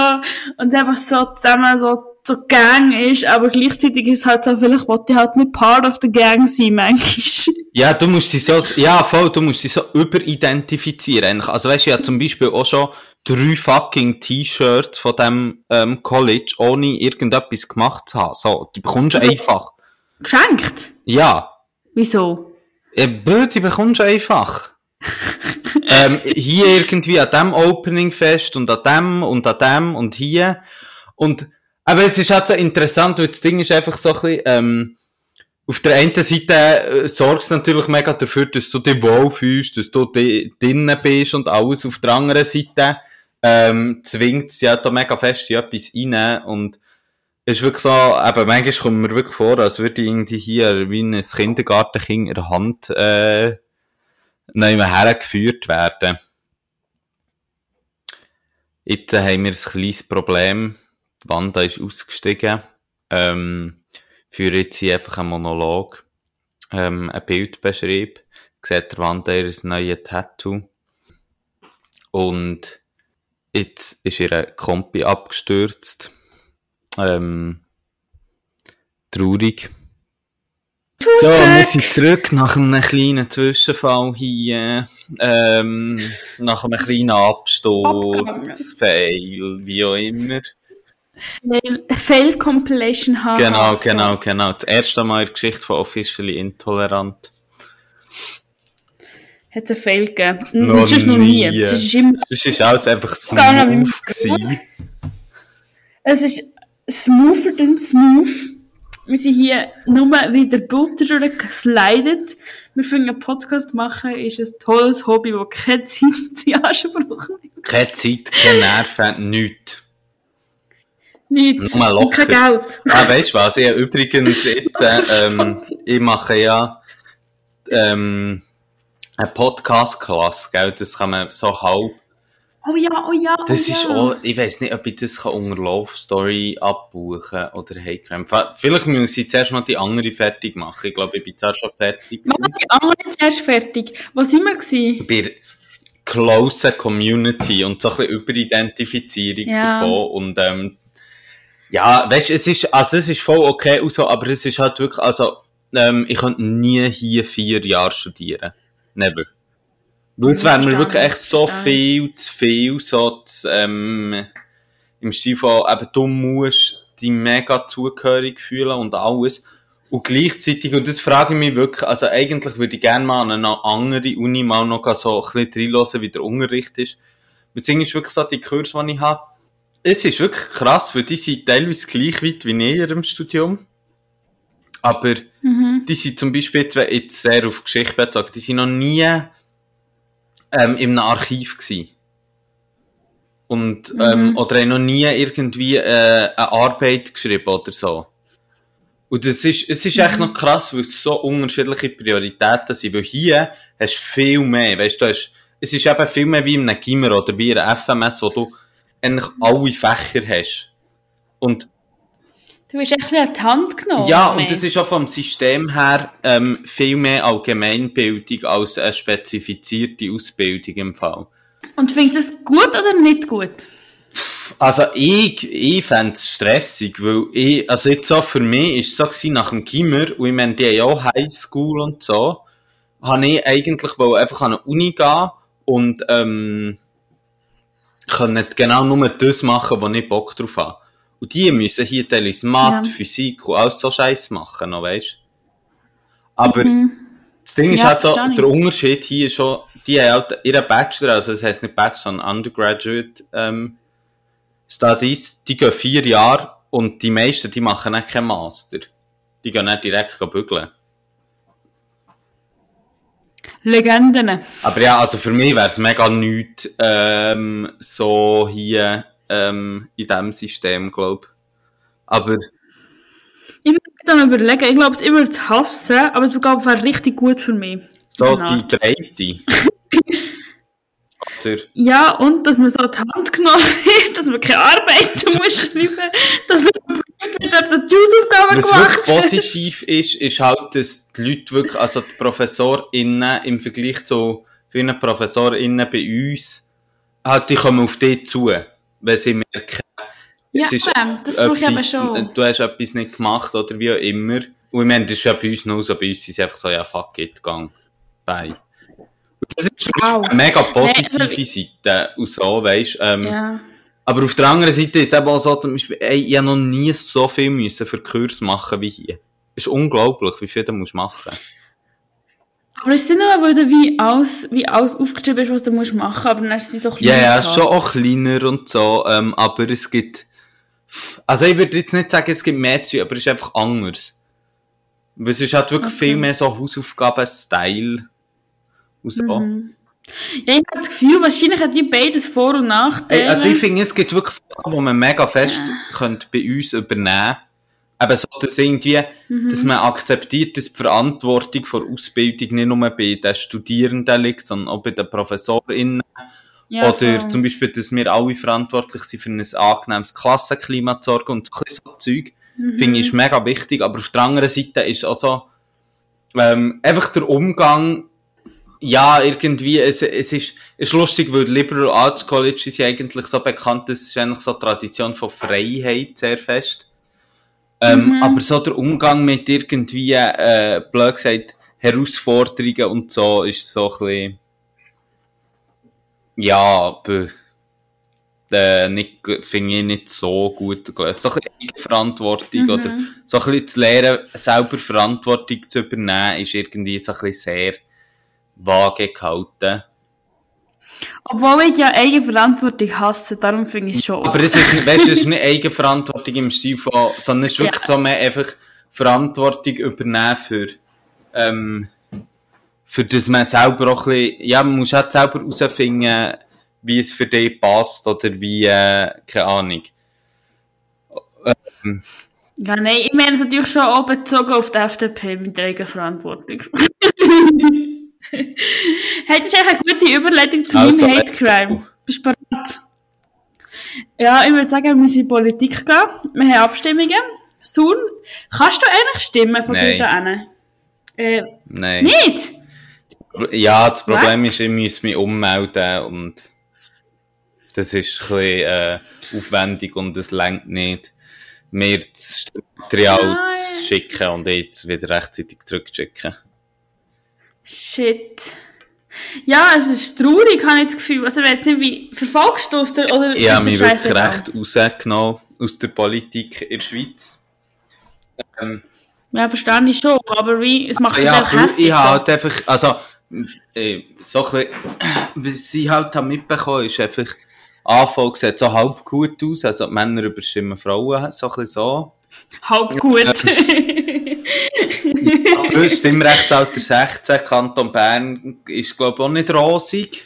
und einfach so zusammen so, so Gang ist, aber gleichzeitig ist es halt so, vielleicht wollte ich halt nicht part of the Gang sein, manchmal. Ja, du musst dich so, ja, voll, du musst dich so überidentifizieren, eigentlich. Also weißt du, ja zum Beispiel auch schon drei fucking T-Shirts von dem, ähm, College, ohne irgendetwas gemacht zu haben. So, die bekommst du Also- einfach. Geschenkt? Ja. Wieso? Ja, blöd, die bekommst du einfach. ähm, hier irgendwie an dem Opening Fest und an dem und an dem und hier. Und, aber es ist halt so interessant, weil das Ding ist einfach so ein bisschen, ähm, auf der einen Seite äh, sorgst du natürlich mega dafür, dass du dich wohlfühlst, dass du drinnen bist und alles. Auf der anderen Seite ähm, zwingt es ja da mega fest in etwas rein und es ist wirklich so, eben, manchmal kommt mir wirklich vor, als würde ich irgendwie hier wie ein Kindergartenkind in der Hand äh, hergeführt werden. Jetzt haben wir ein kleines Problem. Die Wanda ist ausgestiegen. Ähm, führe jetzt hier einfach einen Monolog, ähm, ein Bild beschrieb. Sieht der Wanda ihr neues Tattoo. Und jetzt ist ihr Kompi abgestürzt. Ähm, traurig. So, wir sind zurück nach einem kleinen Zwischenfall hier. Ähm, nach einem kleinen Absturz, Fail, wie auch immer. Fail, Fail Compilation haben. Genau, genau, genau. Das erste Mal in der Geschichte von Officially Intolerant. Hat es einen Fail gegeben? Noch das ist noch nie. nie. Das ist immer, Das ist alles einfach smooth es ist smoother than smooth. Wir sind hier nur wieder Butter durchgeslidet. Wir finden, einen Podcast machen ist ein tolles Hobby, das keine Zeit in Anspruch nimmt. Keine Zeit, keine Nerven, nichts. Nichts. Nur Und kein locker. Geld. Ah, weißt du was? Ich übrigens jetzt, äh, ähm, ich mache ja, ähm, eine Podcast-Klasse, gell? Das kann man so halb. Oh ja, oh ja, oh Das ja. ist auch, ich weiss nicht, ob ich das kann unter Love Story abbuchen oder Hey Crime. Vielleicht muss ich zuerst mal die andere fertig machen. Ich glaube, ich bin zuerst schon fertig. Mach die andere zuerst fertig. Wo sind wir gewesen? bei der closen Community und so ein bisschen Überidentifizierung Ja. davon und ähm, ja, weißt es ist, also es ist voll okay und so, aber es ist halt wirklich, also ähm, ich könnte nie hier vier Jahre studieren. Never. Weil es wäre mir wirklich ich, echt so viel zu viel, so zu, ähm, im Stil von, eben, du musst dich mega zugehörig fühlen und alles. Und gleichzeitig, und das frage ich mich wirklich, also eigentlich würde ich gerne mal an eine andere Uni mal noch so ein bisschen reinhören, wie der Unterricht ist. Beziehungsweise ist wirklich so die Kurse, die ich habe. Es ist wirklich krass, weil die sind teilweise gleich weit wie in ihrem Studium. Aber Mhm. die sind zum Beispiel jetzt, jetzt sehr auf Geschichte bezogen, die sind noch nie ähm, in einem Archiv gewesen. Und, ähm, oder haben noch nie irgendwie äh, eine Arbeit geschrieben oder so. Und es ist, es ist echt noch krass, weil es so unterschiedliche Prioritäten sind. Weil hier hast du viel mehr, weißt du, hast, es ist eben viel mehr wie in einem Gimmer oder wie in einer FMS, wo du eigentlich alle Fächer hast. Und Du bist echt an die Hand genommen. ja, und das ist auch vom System her ähm, viel mehr Allgemeinbildung als eine spezifizierte Ausbildung im Fall. Und findest du das gut oder nicht gut? Also ich, ich fände es stressig, weil ich, also jetzt so für mich ist es so gewesen, nach dem Gimmer, und ich meine, die haben ja auch Highschool und so, habe ich eigentlich wollte einfach an eine Uni gehen und ähm, können genau nur das machen, wo ich Bock drauf habe. Und die müssen hier teilweise Mathe, Ja. Physik und alles so Scheiß machen, noch, weißt Aber Mhm. das Ding ist Ja, halt ich. der Unterschied hier ist schon, die haben halt ihren Bachelor, also das heisst nicht Bachelor, sondern Undergraduate ähm, Studies, die gehen vier Jahre und die meisten, die machen auch keinen Master. Die gehen nicht direkt bügeln. Legenden. Aber ja, also für mich wäre es mega nichts, ähm, so hier ähm, in diesem System, glaube Aber Ich würde dann überlegen, ich glaube, ich würde es hassen, aber ich glaube, es wäre richtig gut für mich. so Genau. die Breite. oder? Ja, und dass man so an die Hand genommen wird, dass man keine Arbeiten muss schreiben, dass man wird, ob die Hausaufgaben Was gemacht wirklich hast. positiv ist, ist halt, dass die Leute wirklich, also die ProfessorInnen im Vergleich zu vielen ProfessorInnen bei uns, halt, die kommen auf dich zu, wenn sie merken, Ja, es ist ähm, das brauche ich aber schon. du hast etwas nicht gemacht oder wie auch immer. Und ich meine, das ist ja bei uns noch so, bei uns sind sie einfach so, ja, fuck it, gang, bye. Das ist Wow. eine mega Nee, positive also- Seite und so, weißt ähm, Ja. Aber auf der anderen Seite ist es eben auch so, zum Beispiel, ey, ich habe noch nie so viel müssen für Kurs machen wie hier. Es ist unglaublich, wie viel du musst machen. Aber es sind aber, weil du wie alles, wie alles aufgeschrieben ist, was du musst machen, aber dann ist es wie so Ja, kleine ja, schon auch kleiner und so, ähm, aber es gibt, also ich würde jetzt nicht sagen, es gibt mehr zu, aber es ist einfach anders. Weil es ist halt wirklich Okay. viel mehr so Hausaufgaben-Style. So. Mhm. Ja, ich habe das Gefühl, wahrscheinlich hat die beides Vor- und Nachteile. Also ich finde, es gibt wirklich Sachen, die man mega fest könnte bei uns übernehmen Eben so, dass irgendwie, Mhm. dass man akzeptiert, dass die Verantwortung für Ausbildung nicht nur bei den Studierenden liegt, sondern auch bei den ProfessorInnen. ja, Oder voll. zum Beispiel, dass wir alle verantwortlich sind für ein angenehmes Klassenklima zu sorgen und so Zeug. Mhm. Finde ich ist mega wichtig. Aber auf der anderen Seite ist auch so, ähm, einfach der Umgang, ja, irgendwie, es, es ist, ist lustig, weil Liberal Arts College ist ja eigentlich so bekannt, das ist eigentlich so eine Tradition von Freiheit sehr fest. Ähm, Mhm. Aber so der Umgang mit irgendwie, äh, blöd gesagt, Herausforderungen und so ist so ein bisschen, ja, be, äh, nicht, finde ich nicht so gut gelöst. So ein bisschen Eigenverantwortung Mhm. oder so ein bisschen zu lernen, selber Verantwortung zu übernehmen, ist irgendwie so ein bisschen sehr vage gehalten. Obwohl ich ja Eigenverantwortung hasse, darum finde ich es schon. Aber es ist, weißt, du, es ist nicht Eigenverantwortung im Stil von, sondern es ist wirklich so mehr einfach Verantwortung übernehmen für, ähm, für das man selber auch ein bisschen, ja, man muss halt selber herausfinden, wie es für dich passt oder wie, äh, keine Ahnung. Ja, nein, ich meine es natürlich schon auch bezogen auf die FDP mit der Eigenverantwortung. ist eigentlich eine gute Überleitung zu Also, meinem Hate Crime. Bist du bereit? Ja, ich würde sagen, wir müssen in die Politik gehen. Wir haben Abstimmungen. Sun, kannst du eigentlich stimmen von Nein. dir da hin? Äh, Nein. nicht? Ja, das Problem ist, ich muss mich ummelden und das ist ein bisschen äh, aufwendig und es längt nicht, mir das Material zu schicken und jetzt wieder rechtzeitig zurückzuschicken. Shit. Ja, es ist traurig, habe ich das Gefühl. Also, ich weiss nicht, wie, verfolgst du es oder Ich habe ist mich dir wirklich scheissegal? recht rausgenommen aus der Politik in der Schweiz. Ähm, Ja, verstehe ich schon, aber wie, es macht also, mich ja, auch hässlich. ich habe halt einfach, also, äh, so ein bisschen, was ich halt habe mitbekommen ist einfach, Anfang sieht so halb gut aus, also die Männer überstimmen Frauen, so ein bisschen so. Halb gut. Ja, Stimmrechtsalter 16, Kanton Bern ist, glaube ich, auch nicht rosig.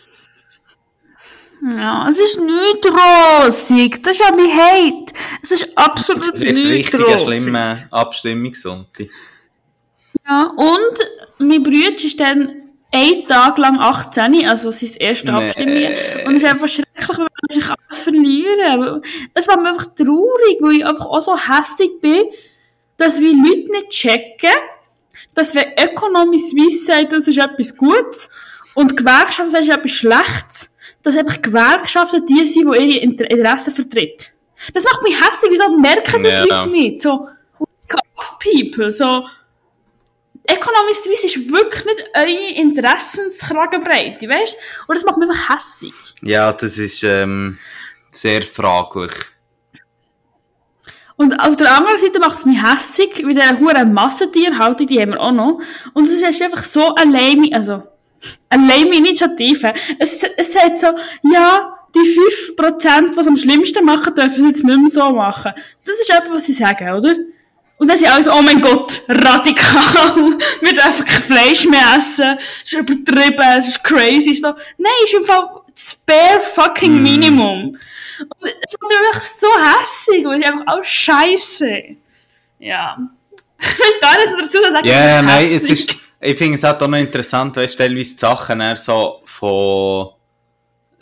ja, es ist nicht rosig. Das ist ja mein Hate. Es ist absolut Es wird nicht richtig rosig. schlimmer Abstimmungssonntag. Ja, und mein Bruder ist dann einen Tag lang 18, also sein erste Nee. Abstimmung. Und es ist einfach schrecklich, weil ich alles verlieren. Es macht mich einfach traurig, weil ich einfach auch so hässlich bin, dass wir Leute nicht checken, dass wenn Economy Suisse sagt, das ist etwas Gutes und Gewerkschaften sagen, das ist etwas Schlechtes, dass einfach Gewerkschaften die sind, die ihre Inter Interessen vertreten. Das macht mich hässlich, wieso merken das Ja. Leute nicht? So, wake up, people, so, Economy Suisse ist wirklich nicht eure Interessenskragenbreite, weißt? Und das macht mich einfach hässlich. Ja, das ist ähm, sehr fraglich. Und auf der anderen Seite macht es mich hässlich, wie der hure Massentierhaltung, die haben wir auch noch. Und es ist einfach so eine lame, also, eine lame Initiative. Es, es sagt so, ja, die 5%, die es am schlimmsten machen, dürfen sie jetzt nicht mehr so machen. Das ist etwas, was sie sagen, oder? Und dann sind alle so, oh mein Gott, radikal. Wir dürfen kein Fleisch mehr essen. Es ist übertrieben, es ist crazy. So, nein, es ist im Fall das bare fucking Minimum. Und es macht mich einfach so hässlich und es ist einfach auch scheiße. Ja. Ich weiß gar nicht, was dazu sagen. Ja, ja, nein, es ist, ich finde es halt auch noch interessant, weißt du, teilweise die Sachen eher so von,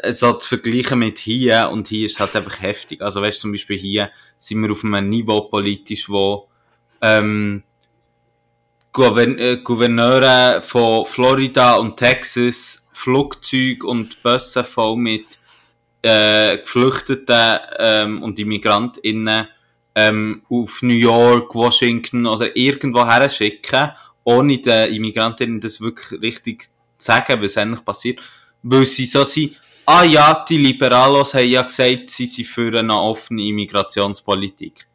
so zu vergleichen mit hier, und hier ist es halt einfach heftig. Also weißt du, zum Beispiel hier sind wir auf einem Niveau politisch, wo, ähm, äh, Gouverneure von Florida und Texas Flugzeuge und Busse voll mit äh, Geflüchteten ähm, und ImmigrantInnen ähm, auf New York, Washington oder irgendwo her schicken, ohne den ImmigrantInnen das wirklich richtig zu sagen, was eigentlich passiert. Weil sie so sind, ah ja, die Liberalos haben ja gesagt, sie sind für eine offene Immigrationspolitik.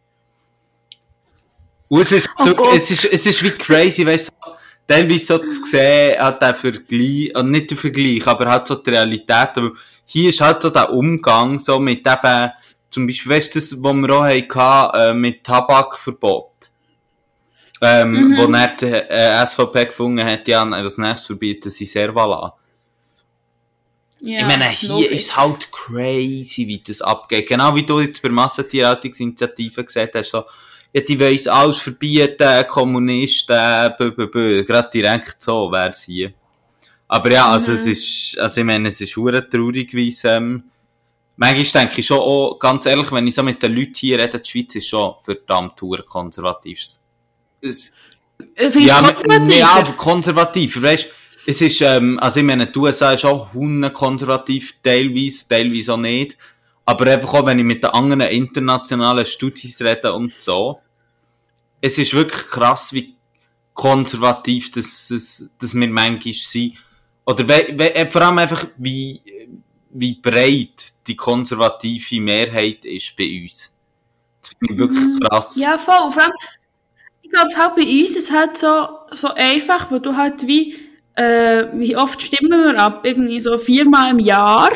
Und es ist, Oh so, es ist, es ist wie crazy, weißt du, teilweise so zu sehen, hat der Vergleich, und nicht der Vergleich, aber halt so die Realität, aber hier ist halt so der Umgang, so mit eben, zum Beispiel, weißt du, das, was wir auch hatten, äh, mit Tabakverbot. Ähm, Mhm. wo dann die äh, SVP gefunden hat, ja, was nächstes verbieten sie Servala. Ja, ich meine, hier ist halt crazy, wie das abgeht. Genau wie du jetzt bei Massentierhaltungsinitiativen gesagt hast, so, ja, die wollen alles verbieten, Kommunisten, bö, bö, bö. Gerade direkt so wär's hier. Aber ja, also Mhm. es ist, also ich meine, es ist hure traurig, wie es, ähm, manchmal denke ich schon auch, ganz ehrlich, wenn ich so mit den Leuten hier rede, die Schweiz ist schon verdammt hure konservativ. Es, Äh, ja, du konservativer? nee, aber konservativ, weißt es ist, ähm, also ich meine, die USA ist auch konservativ, teilweise, teilweise auch nicht. Aber einfach auch, wenn ich mit den anderen internationalen Studis rede und so, es ist wirklich krass, wie konservativ das, das, das wir manchmal sind. Oder we, we, äh, vor allem einfach, wie, wie breit die konservative Mehrheit ist bei uns. Das finde ich wirklich krass. Ja, voll. Vor allem, ich glaube, es halt bei uns ist halt so, so einfach, wo du halt wie, äh, wie oft stimmen wir ab? Irgendwie so viermal im Jahr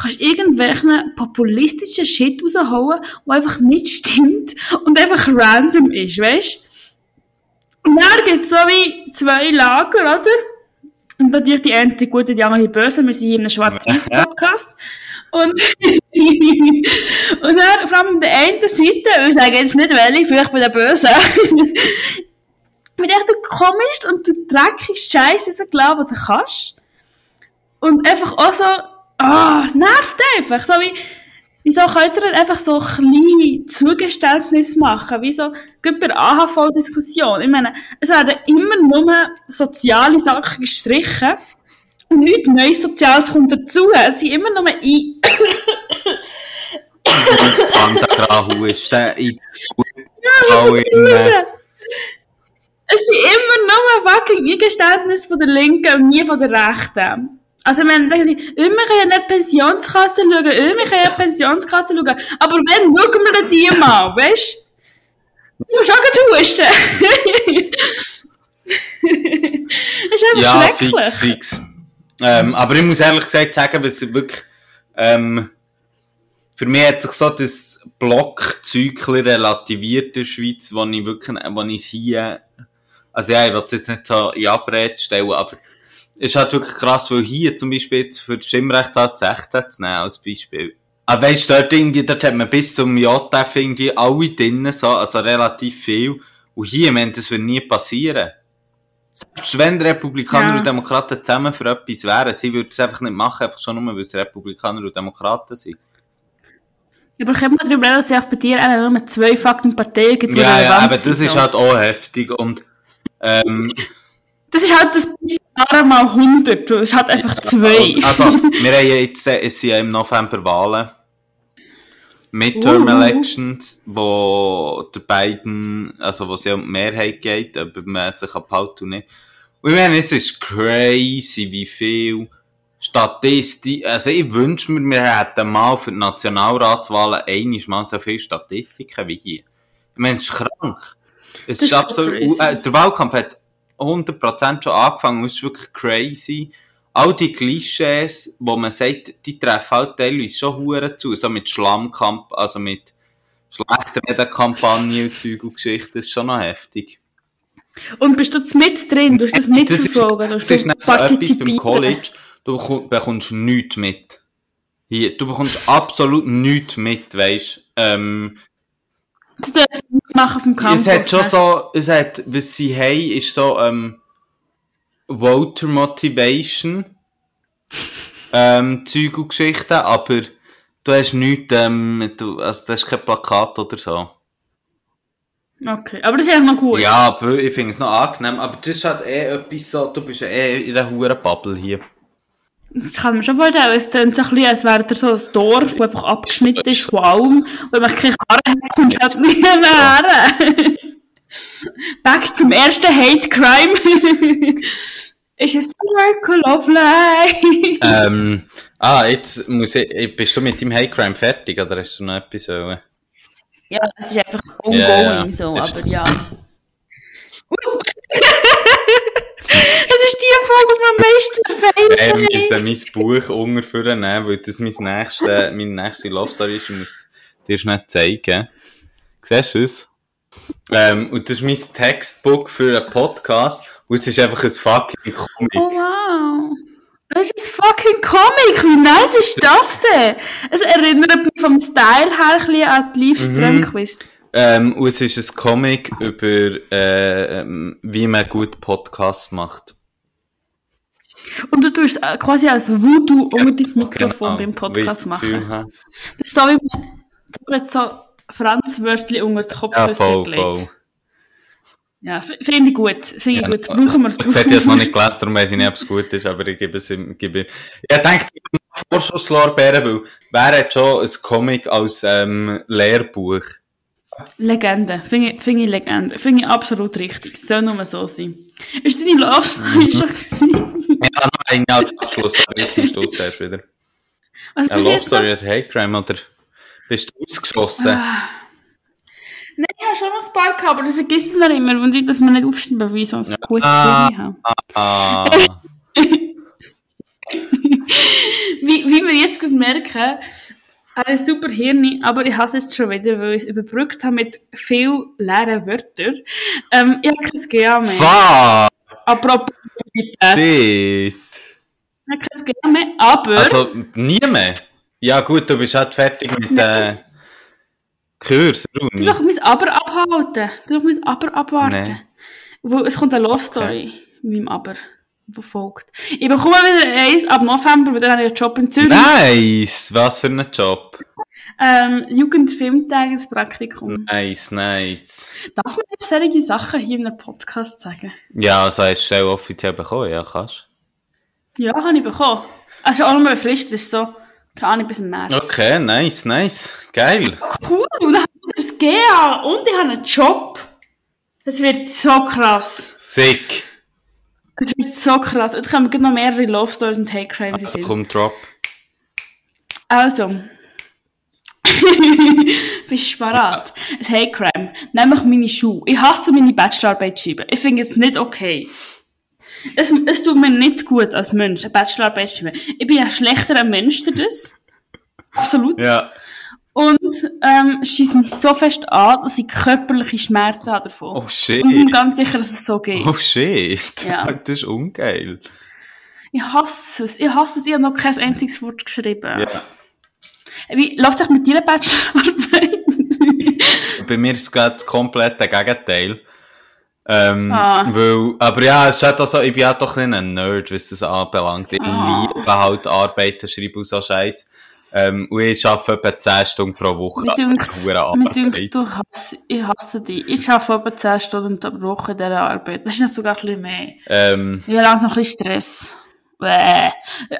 kannst irgendwelchen populistischen Shit raushauen, der einfach nicht stimmt und einfach random ist, weißt Und dann gibt es so wie zwei Lager, oder? Und natürlich die eine die gute, die andere die böse. Wir sind hier in einem Schwarz-Weiß-Podcast. Und, und dann, vor allem auf der einen Seite, ich sage jetzt nicht welche, vielleicht bei der Bösen, mit echt du komisch und du dreckigst Scheiß rausgelassen, den du kannst. Und einfach auch so, ah, es nervt einfach. So wie, wieso könnt ihr einfach so kleine Zugeständnisse machen? Wie so, gerade bei AHV-Diskussion. Ich meine, es werden immer nur soziale Sachen gestrichen. Und nichts Neues Soziales kommt dazu. Es sind immer nur ein, ist der in, Es sind immer nur fucking Eingeständnisse von der Linken und nie von der Rechten. Also, meine, sagen sie, immer ja nicht Pensionskasse schauen, immer können ja Pensionskasse schauen. Aber wenn, schauen wir die mal, weißt du? Du musst auch husten. das ist einfach Ja, schrecklich. fix, fix. Ähm, aber ich muss ehrlich gesagt sagen, was wirklich, ähm, für mich hat sich so das Blockzeug relativiert in der Schweiz, wo ich wirklich, wo ich hier, also ja, ich will es jetzt nicht so in Abrede stellen, aber ist halt wirklich krass, weil hier zum Beispiel jetzt für das Stimmrechtsalter 16 zu nehmen, als Beispiel. Aber weißt du, dort irgendwie, dort hat man bis zum JF irgendwie alle drinnen, so, also relativ viel. Und hier, ich meine, das wird nie passieren. Selbst wenn Republikaner Ja. und Demokraten zusammen für etwas wären, sie würden es einfach nicht machen, einfach schon nur, weil es Republikaner und Demokraten sind. Aber können wir darüber reden, dass auch bei dir eben nur zwei fucking Parteien gibt, die Ja, ja, aber das ist halt auch heftig und, ähm, Das ist halt das Jahre mal 100. Es hat einfach zwei. und, also, wir haben jetzt, äh, es sind ja im November Wahlen. Midterm Uh. Elections, wo der beiden, also wo es ja um die Mehrheit geht, ob man sich abhält oder nicht. Und ich meine, es ist crazy, wie viel Statistik, also ich wünsche mir, wir hätten mal für die Nationalratswahlen einmal mal so viele Statistiken wie hier. Ich meine, es ist krank. Es Das ist ist so absolut, äh, der Wahlkampf hat 100% schon angefangen und es ist wirklich crazy. All die Klischees, wo man sagt, die treffen halt teilweise schon Huren zu, so mit Schlammkamp, also mit Schlechtreden-Kampagnen und Zeug und Geschichten, das ist schon noch heftig. Und bist du jetzt mit drin? Du hast das Das ist, mitverfolgen? das Du ist etwas beim College, du bekomm- bekommst nichts mit. Hier, du bekommst absolut nichts mit, weisst ähm, Du darfst machen auf dem Campus. Es hat schon ne? so, es hat, was sie haben, ist so, ähm, Voter Motivation. ähm, Zeug und Geschichten, aber du hast nichts, ähm, du, also du hast kein Plakat oder so. Okay, aber das ist eigentlich noch gut. Ja, aber ich finde es noch angenehm, aber das ist halt eh etwas so, du bist ja eh in einer hohen Bubble hier. Das kann man schon vorstellen. Es klingt so ein bisschen, als wäre da so ein Dorf, das einfach abgeschnitten ist von allem. Und wenn man keine Karre hat, kommst du halt nie mehr her. Back zum ersten Hate Crime. ist es Circle of Life? ähm, ah, jetzt muss ich, bist du mit dem Hate Crime fertig, oder hast du noch etwas wollen? Ja, das ist einfach ongoing ja. so, Ist- aber ja. das ist die Folge, die am meisten Ähm, feiern. ist dann mein Buch unterführen, nehmen, weil das mein nächste, meine nächste Love Story ist, ich muss dir schnell zeigen. Siehst du es? Ähm, und das ist mein Textbook für einen Podcast, und es ist einfach ein fucking Comic. Oh wow. Das ist ein fucking Comic. Wie nice ist das denn? Es erinnert mich vom Style her ein bisschen an die Livestream-Quiz. Ähm, und es ist ein Comic über, äh, ähm, wie man gut Podcasts macht. Und du tust es quasi als Voodoo unter dein Mikrofon Genau, beim Podcast ich machen. Das ist so wie man so jetzt so Franz Wörtli unter das Ja, Kopfkissen voll, gelegt. voll. Ja, finde ich gut. Finde ich Ja, gut. Brauchen wir es. Jetzt hätte ich es noch nicht gelesen, darum weiß ich nicht, ob es gut ist, aber ich gebe es ihm, gebe. Ich denke, Vorschusslorbeeren, weil wer hat schon ein Comic als ähm, Lehrbuch? Legende. Finde ich, finde ich Legende. Finde ich absolut richtig. Es soll nur so sein. Ist deine Love Story schon? Ja, nein, als Abschluss, aber jetzt musst du zuerst wieder. Was Eine bis Love? Story oder Hate Crime, oder bist du ausgeschlossen? Ah. Nein, ich habe schon noch ein paar gehabt, aber ich vergesse es noch immer, und ich dass wir nicht aufschreiben, wie ich so ein gutes Ah. Habe. Ah, Wie, wie wir jetzt gerade merken, eine super Hirn, aber ich hasse es jetzt schon wieder, weil ich es überbrückt habe mit viel leeren Wörtern. Ähm, ich habe kein GA mehr. fuck, Apropos shit. Ich habe kein GA mehr, aber... Also, nie mehr? Ja gut, du bist halt fertig mit äh, Kurs, Du Runi. doch mein Aber abhalten. Du doch mein Aber abwarten. Nee. Wo, es kommt eine Love Story mit meinem Aber, wo folgt. Ich bekomme wieder eins ab November, weil dann habe ich einen Job in Zürich. Nice, was für ein Job. Ähm, Jugendfilmtagespraktikum. Nice, nice. Darf man jetzt solche Sachen hier in einem Podcast sagen? Ja, also hast du Stelle offiziell bekommen, ja, kannst. Ja, habe ich bekommen. Also auch noch befristet, ist so, keine Ahnung, bis im März. Okay, nice, nice. Geil. Cool, und dann habe ich das GA und ich habe einen Job. Das wird so krass. Sick. Das wird so krass. Jetzt kommen noch mehrere Love Stories und Hate Crimes. Also komm, drop. Also. Bist du parat? Ein Hate Crime. Nämlich meine Schuhe. Ich hasse meine Bachelorarbeit schreiben. Ich finde es nicht okay. Es, es tut mir nicht gut als Mensch, eine Bachelorarbeit schreiben. Ich bin ein schlechterer Mensch das. Absolut. Ja. Und ähm, schießt mich so fest an, dass ich körperliche Schmerzen habe davon. Oh shit. Und ich bin ganz sicher, dass es so geht. Oh shit. Ja. Das ist ungeil. Ich hasse es. Ich hasse es. Ich habe noch kein einziges Wort geschrieben. Ja. Wie läuft es mit deiner Bachelorarbeit? Bei mir ist es gerade das komplette Gegenteil. Ähm, Ah. weil, aber ja, es ist halt auch so, ich bin halt doch ein Nerd, was das anbelangt. Ich Ah. liebe halt Arbeiten, schreiben und so Scheiß. Ähm, und ich arbeite etwa 10 Stunden pro Woche. Mir dünkt, du hasse, ich hasse dich. Ich arbeite etwa 10 Stunden pro Woche in dieser Arbeit. Das ist noch sogar ein bisschen mehr. Ähm, Ich habe langsam ein bisschen Stress. Bäh.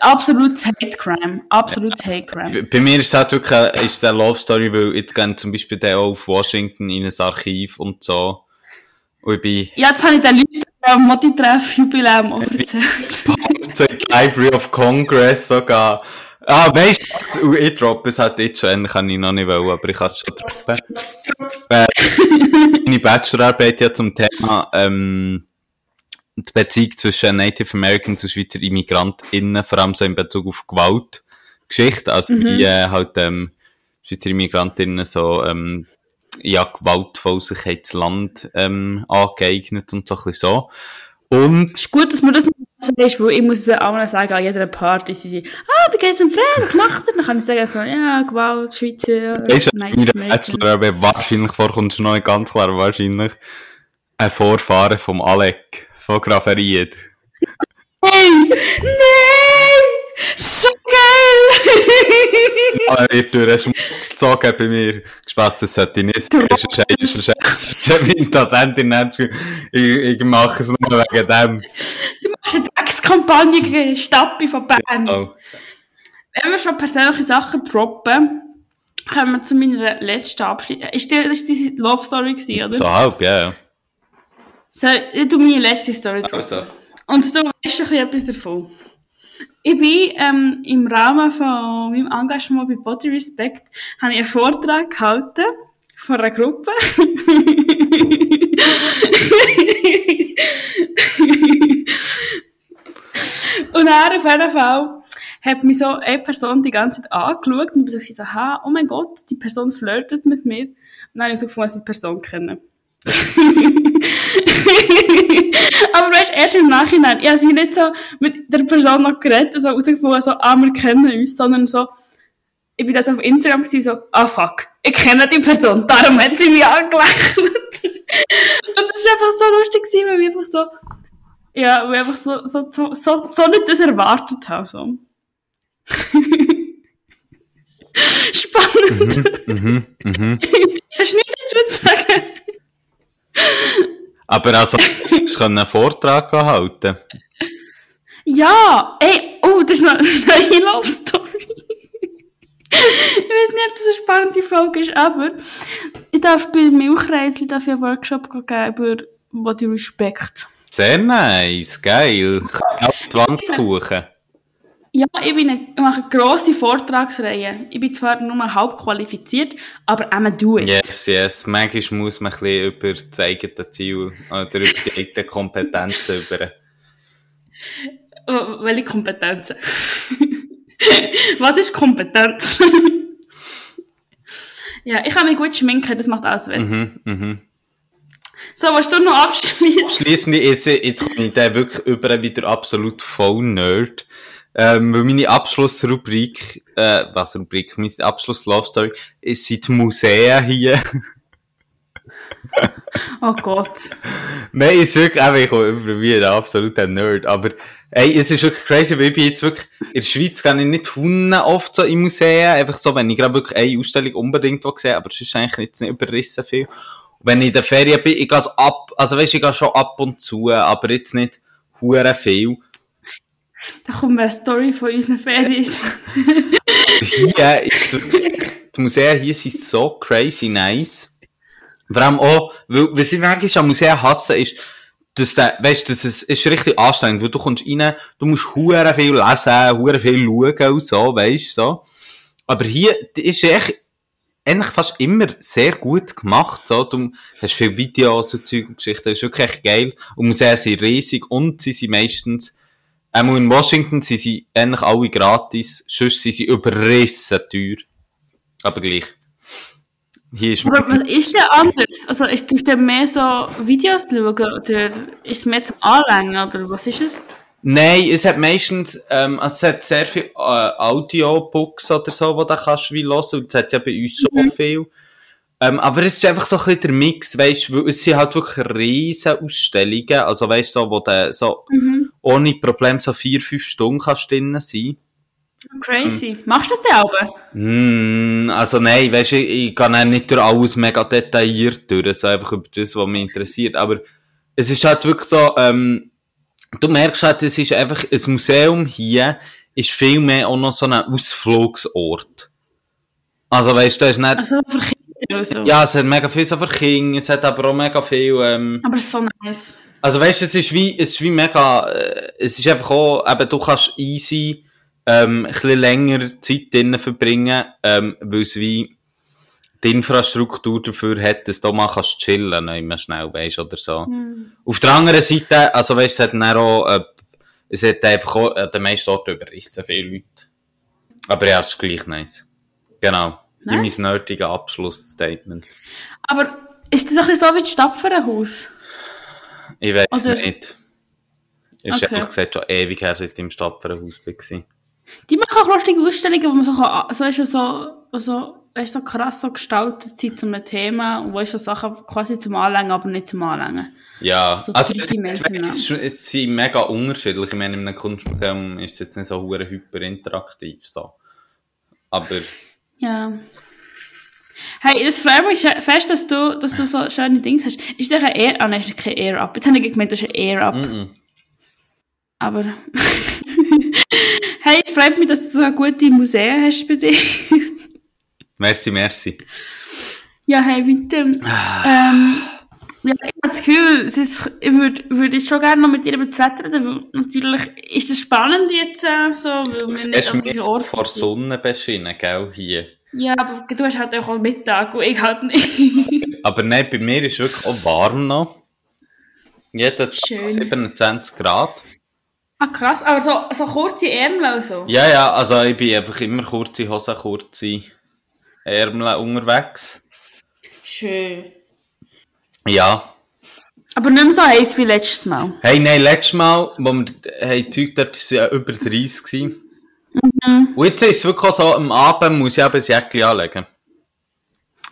Absolutes Hate Crime. Absolutes Hate Crime. bei- mir ist es halt wirklich eine, ist es eine Love Story, weil jetzt gehen zum Beispiel auch auf Washington in ein Archiv und so. Und ich bin Ja, jetzt habe ich den Leuten am Modi-Treff-Jubiläum auch erzählt. zur Library of Congress sogar. Ah, weißt du, ich droppe es halt jetzt schon, kann ich noch nicht wollen, aber ich kann es schon droppen. Äh, meine Bachelorarbeit ja zum Thema ähm, die Beziehung zwischen Native Americans und Schweizer ImmigrantInnen, vor allem so in Bezug auf Gewaltgeschichte, also wie äh, halt ähm, Schweizer ImmigrantInnen so ähm, ja, gewaltvoll sich das Land ähm, angeeignet und so ein bisschen so. Und Es ist gut, dass man das nicht sagst, weil ich muss mal sagen, an jeder Party, sie sagen, ah, da geht's um was macht er? Dann kann ich sagen, so, ja, Gewalt, Schweizer, Weißt du, in der American. Bachelorarbeit wahrscheinlich vorkommt schon noch ganz klar, wahrscheinlich ein Vorfahren vom Alec von Graferied. Nein! Nein! So Ah, wird durch den Schmutz gezogen bei mir. Gespass, das sollte ich nicht Du sagen. Sonst ist es ein Tatentin nicht. Ich, ich mache es nur wegen dem. Du machst eine Dreckskampagne gegen die Stadt von Bern. Oh. Wenn wir schon persönliche Sachen droppen, kommen wir zu meiner letzten Abschluss. Ist die, das deine Love Story, gewesen, oder? So halb, ja. ja. So, ich tu meine letzte Story. Also. Und du weißt ein bisschen etwas davon. Ich bin ähm, im Rahmen von meinem Engagement bei Body Respect habe ich einen Vortrag gehalten von einer Gruppe. und dann auf jeden Fall hat mich so eine Person die ganze Zeit angeschaut und ich so, ha, oh mein Gott, die Person flirtet mit mir. Und dann habe ich so gefunden, dass ich die Person kenne. Aber weißt, erst im Nachhinein, ich habe sie nicht so mit der Person noch geredet, so rausgefunden, so, ah, wir kennen uns, sondern so, ich bin das auf Instagram gewesen, so, ah, fuck, ich kenne die Person, darum hat sie mich angelächelt. Und das ist einfach so lustig gewesen, weil ich einfach so, ja, weil ich einfach so, so, so, so, so nicht das erwartet habe, so. Spannend. Mhm, mhm. Hast du nichts dazu zu sagen? Aber also, du einen Vortrag halten. Ja, ey, oh, das ist noch eine Love Story. ich weiß nicht, ob das eine spannende Folge ist, aber ich darf bei Milchreisli darf ich einen Workshop geben über Body Respect. Sehr nice, geil. Auf die Wand kuchen. Ja, ich, bin eine, ich mache eine grosse Vortragsreihe. Ich bin zwar nur halb qualifiziert, aber I'm do it. Yes, yes. Manchmal muss man ein bisschen über das eigene Ziel oder über die eigenen Kompetenzen über. Welche Kompetenzen? Was ist Kompetenz? ja, ich kann mich gut schminken, das macht alles wett. Mhm, mhm. So, willst du noch abschließen? Schließend, jetzt, jetzt komme ich da wirklich über wieder absolut voll Nerd. Ähm, meine Abschlussrubrik, äh, was Rubrik, meine Abschluss-Love-Story, ist sind die Museen hier. Oh Gott. Nein, ist wirklich, eben, ich komme über wie ein absoluter Nerd, aber, ey, es ist wirklich crazy, weil ich bin jetzt wirklich, in der Schweiz gehe ich nicht hunde oft so in Museen, einfach so, wenn ich gerade wirklich eine Ausstellung unbedingt sehe, aber es ist eigentlich jetzt nicht überrissen viel. Und wenn ich in der Ferien bin, ich gehe so ab, also weißt, ich gehe schon ab und zu, aber jetzt nicht hure viel. Da kommt mir eine Story von unseren Ferien. Hier ist wirklich, die Museen hier sind so crazy nice. Vor allem auch, weil, was ich manchmal am Museum hasse, ist, dass der, weißt, das ist, ist richtig anstrengend, weil du kommst rein, du musst hure viel lesen, hure viel schauen und so, weißt, so. Aber hier, ist echt, eigentlich fast immer sehr gut gemacht, so. Du hast viele Videos und Zeug und Geschichten, das ist wirklich echt geil. Und Museen sind riesig und sie sind meistens, Einmal in Washington sind sie eigentlich alle gratis, sonst sind sie überrissen teuer. Aber gleich. Hier ist Aber was ist denn anders? Also, ist du denn mehr so Videos schauen oder ist es mehr zum Anlängen oder was ist es? Nein, es hat meistens, ähm, also es hat sehr viel äh, Audiobooks oder so, wo du kannst wie hören, und es hat ja bei uns so viel. Ähm, aber es ist einfach so ein bisschen der Mix, weißt du, es sind halt wirklich riesen Ausstellungen, also weißt du, so, wo du so Mhm. Ohne Problem so vier, fünf Stunden kannst drinnen sein. Crazy. Machst du das denn auch? Mm, also nein, weißt du, ich, ich kann nicht durch alles mega detailliert durch, so einfach über das, was mich interessiert, aber es ist halt wirklich so, ähm, du merkst halt, es ist einfach, ein Museum hier ist viel mehr auch noch so ein Ausflugsort. Also weißt du, da ist nicht, Also für Kinder oder so. ja, es hat mega viel so für Kinder, es hat aber auch mega viel, ähm, Aber es ist so nice. Also weißt du, es ist wie, es ist wie mega, äh, es ist einfach auch, eben, du kannst easy, ähm, ein bisschen länger Zeit drinnen verbringen, ähm, weil es wie die Infrastruktur dafür hat, dass du mal kannst chillen, immer schnell, weisst, oder so. Hm. Auf der anderen Seite, also weißt du, es hat dann auch, äh, es hat einfach auch, äh, den meisten Orten überrissen, viele Leute. Aber ja, es ist gleich nice. Genau. Nice. Mein nerdiges Abschlussstatement. Aber ist das ein bisschen so wie das Stapferenhaus? Ich weiß Oder- nicht. Ist Okay. ehrlich gesagt schon ewig her, seit ich im Stadtpfarrhaus war. Die machen auch lustige Ausstellungen, wo man so, kann, so, weißt du, so, so, weißt so krass so gestaltet sind zu einem Thema und wo ist so Sachen quasi zum Anlängen, aber nicht zum Anlängen. Ja, So also es, es, es sind mega unterschiedlich. Ich meine, in einem Kunstmuseum ist es jetzt nicht so hure hyper interaktiv so. Aber Ja. Hey, das freut mich fest, dass du, dass du so schöne Dinge hast. Ist das ein Air... Ah, nein, ist kein Air-Up. Jetzt habe ich gemeint, das ist ein Air-Up. Mhm. Aber... hey, es freut mich, dass du so gute Museen hast bei dir. Merci, merci. ja, hey, bitte. ähm, ja, ich habe das Gefühl, ist, ich würde würd schon gerne noch mit dir über das Wetter reden, natürlich ist es spannend jetzt äh, so, weil Du wir nicht vor. Sonne beschienen, gell, hier. Ja, aber du hast halt auch Mittag und ich halt nicht. Aber nein, bei mir ist es wirklich auch warm noch. Jeden Tag Schön. 27 Grad. ah, krass, aber so, so kurze Ärmel und so. Ja, ja, also ich bin einfach immer kurze Hosen, kurze Ärmel unterwegs. Schön. Ja. Aber nicht mehr so heiß wie letztes Mal. Hey, nein, letztes Mal, wo wir hey, Zeug dort waren ja über 30 gewesen. Mhm. Und jetzt ist es wirklich so, am Abend muss ich eben ein Jäckchen anlegen.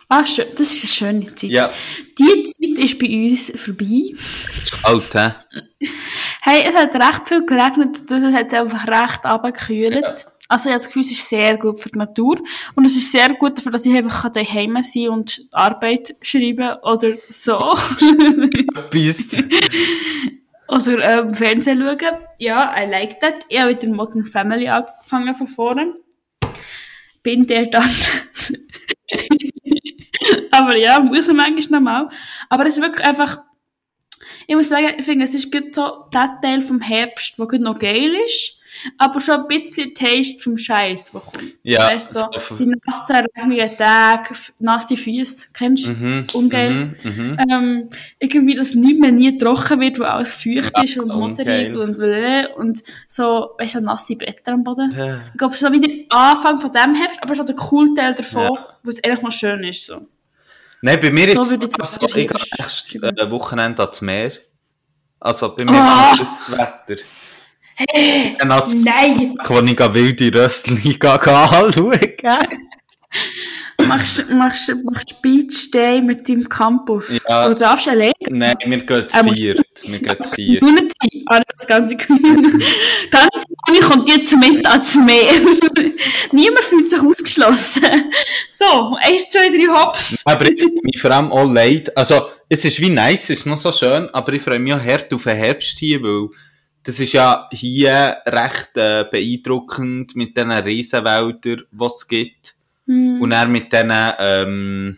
Ah. Das ist eine schöne Zeit. Ja. Die Zeit ist bei uns vorbei. Ist kalt, hä? Hey, es hat recht viel geregnet und es hat einfach recht abgekühlt. Ja. Also ich habe das Gefühl, es ist sehr gut für die Natur. Und es ist sehr gut dafür, dass ich einfach daheim sein kann und Arbeit schreiben oder so. Bis. oder ähm, Fernsehen schauen. Ja, I like that. Ich habe wieder Modern Family angefangen von vorne. Bin der dann. Aber ja, muss man manchmal noch mal. Aber es ist wirklich einfach, ich muss sagen, ich finde, es ist gut so der Teil vom Herbst, der gut noch geil ist, aber schon ein bisschen Taste vom Scheiß, der kommt. Ja, Weißt du, so- so, die nassen, regnigen Tage, nasse Füße, kennst du? Mhm, Ungeil. mhm, mhm. Ähm, irgendwie, dass nicht mehr nie trocken wird, weil alles feucht Ja, ist und modderig und und so, weißt du, so nasse Blätter am Boden. Ja. Ich glaube, so wie der Anfang von dem Herbst, aber schon der coole Teil davon, Ja. wo es eigentlich mal schön ist, so. Nein, bei mir So es jetzt so, ich gehe nächstes äh, Wochenende ans Meer. Also bei mir Ah! ist das Wetter. Es Nein! ich gehe wilde Röstli anschauen Machst, machst, machst Beach Day mit deinem Campus? Ja. Oder darfst du alleine? Nein, wir gehen zu muss- viert. Wir gehen zu viert. Community. Ah, das ganze Community. ganze Community kommt jetzt mit ans Meer. Niemand fühlt sich ausgeschlossen. So, eins, zwei, drei Hops. Aber ich freue mich vor allem auch leid. Also, es ist wie nice, es ist noch so schön, aber ich freue mich auch hart auf den Herbst hier, weil das ist ja hier recht äh, beeindruckend mit diesen Riesenwäldern, die es gibt. Hm. Und dann mit diesen, ähm,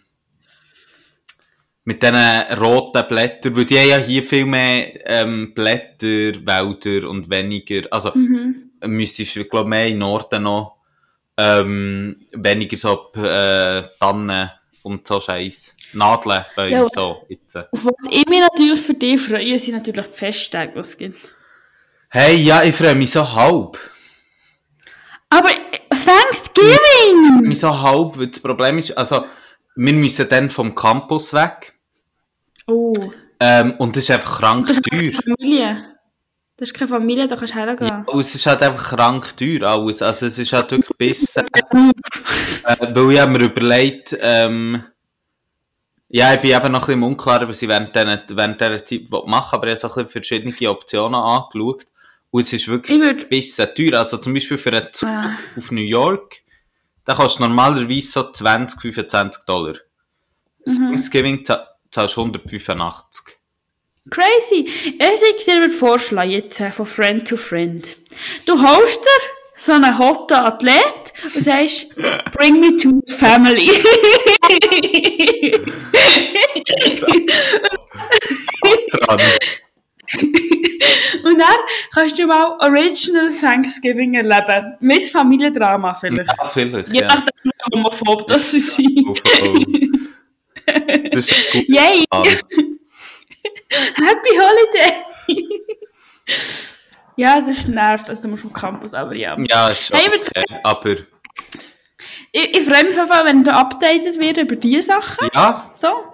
mit diesen roten Blättern, weil die haben ja hier viel mehr ähm, Blätter, Wälder und weniger, also Mhm. müsstest du, glaube mehr im Norden noch ähm, weniger so äh, Tannen und so Scheiß. Nadeln, Bäume, Ja. so. Jetzt. äh. Auf was ich mich natürlich für dich freue, sind natürlich die Festtage, die es gibt. Hey, ja, ich freue mich so halb. Aber Thanksgiving! Mich so halb, weil das Problem ist, also, wir müssen dann vom Campus weg. Oh, Ähm, und das ist einfach krank das ist teuer. keine Familie. Das ist keine Familie, da kannst du hergehen. Ja, und es ist halt einfach krank teuer alles. Also es ist halt wirklich besser. äh, weil ich habe mir überlegt, ähm, ja, ich bin eben noch ein bisschen unklar, was ich während, dieser, während dieser Zeit machen aber ich habe so ein bisschen verschiedene Optionen angeschaut. Und es ist wirklich Ich ein bisschen teuer. Also zum Beispiel für einen Zug Ah. auf New York, da kostet normalerweise so 20, 25 Dollar. Das Thanksgiving zahl- zahlst du 185. Crazy. Ich dir würde vorschlagen, jetzt äh, von Friend to Friend. Du holst dir so einen hotten Athlet und sagst, bring me to the family. Dran. und dann kannst du mal Original Thanksgiving erleben. Mit Familiendrama vielleicht. Ja, vielleicht, Je ja. nachdem, wie homophob das sie sind. Oh, oh. Das ist gut. Yay! Happy Holiday! ja, das nervt, also du musst vom Campus, aber ja. Ja, ist schon Hey, okay, aber Ich, ich freue mich auf jeden Fall, wenn du updated wird über diese Sachen. ja. So.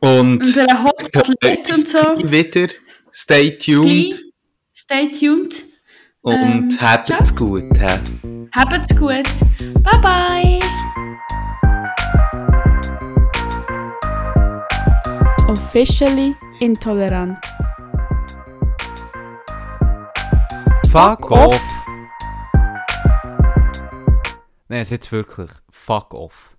Und Und der Hot Athlet und so. wieder. Stay tuned. Gleich. Stay tuned. Und Ähm, habt's gut. hä? Habt's gut. Bye bye. Officially intolerant. Fuck off. Nein, es jetzt wirklich. fuck off.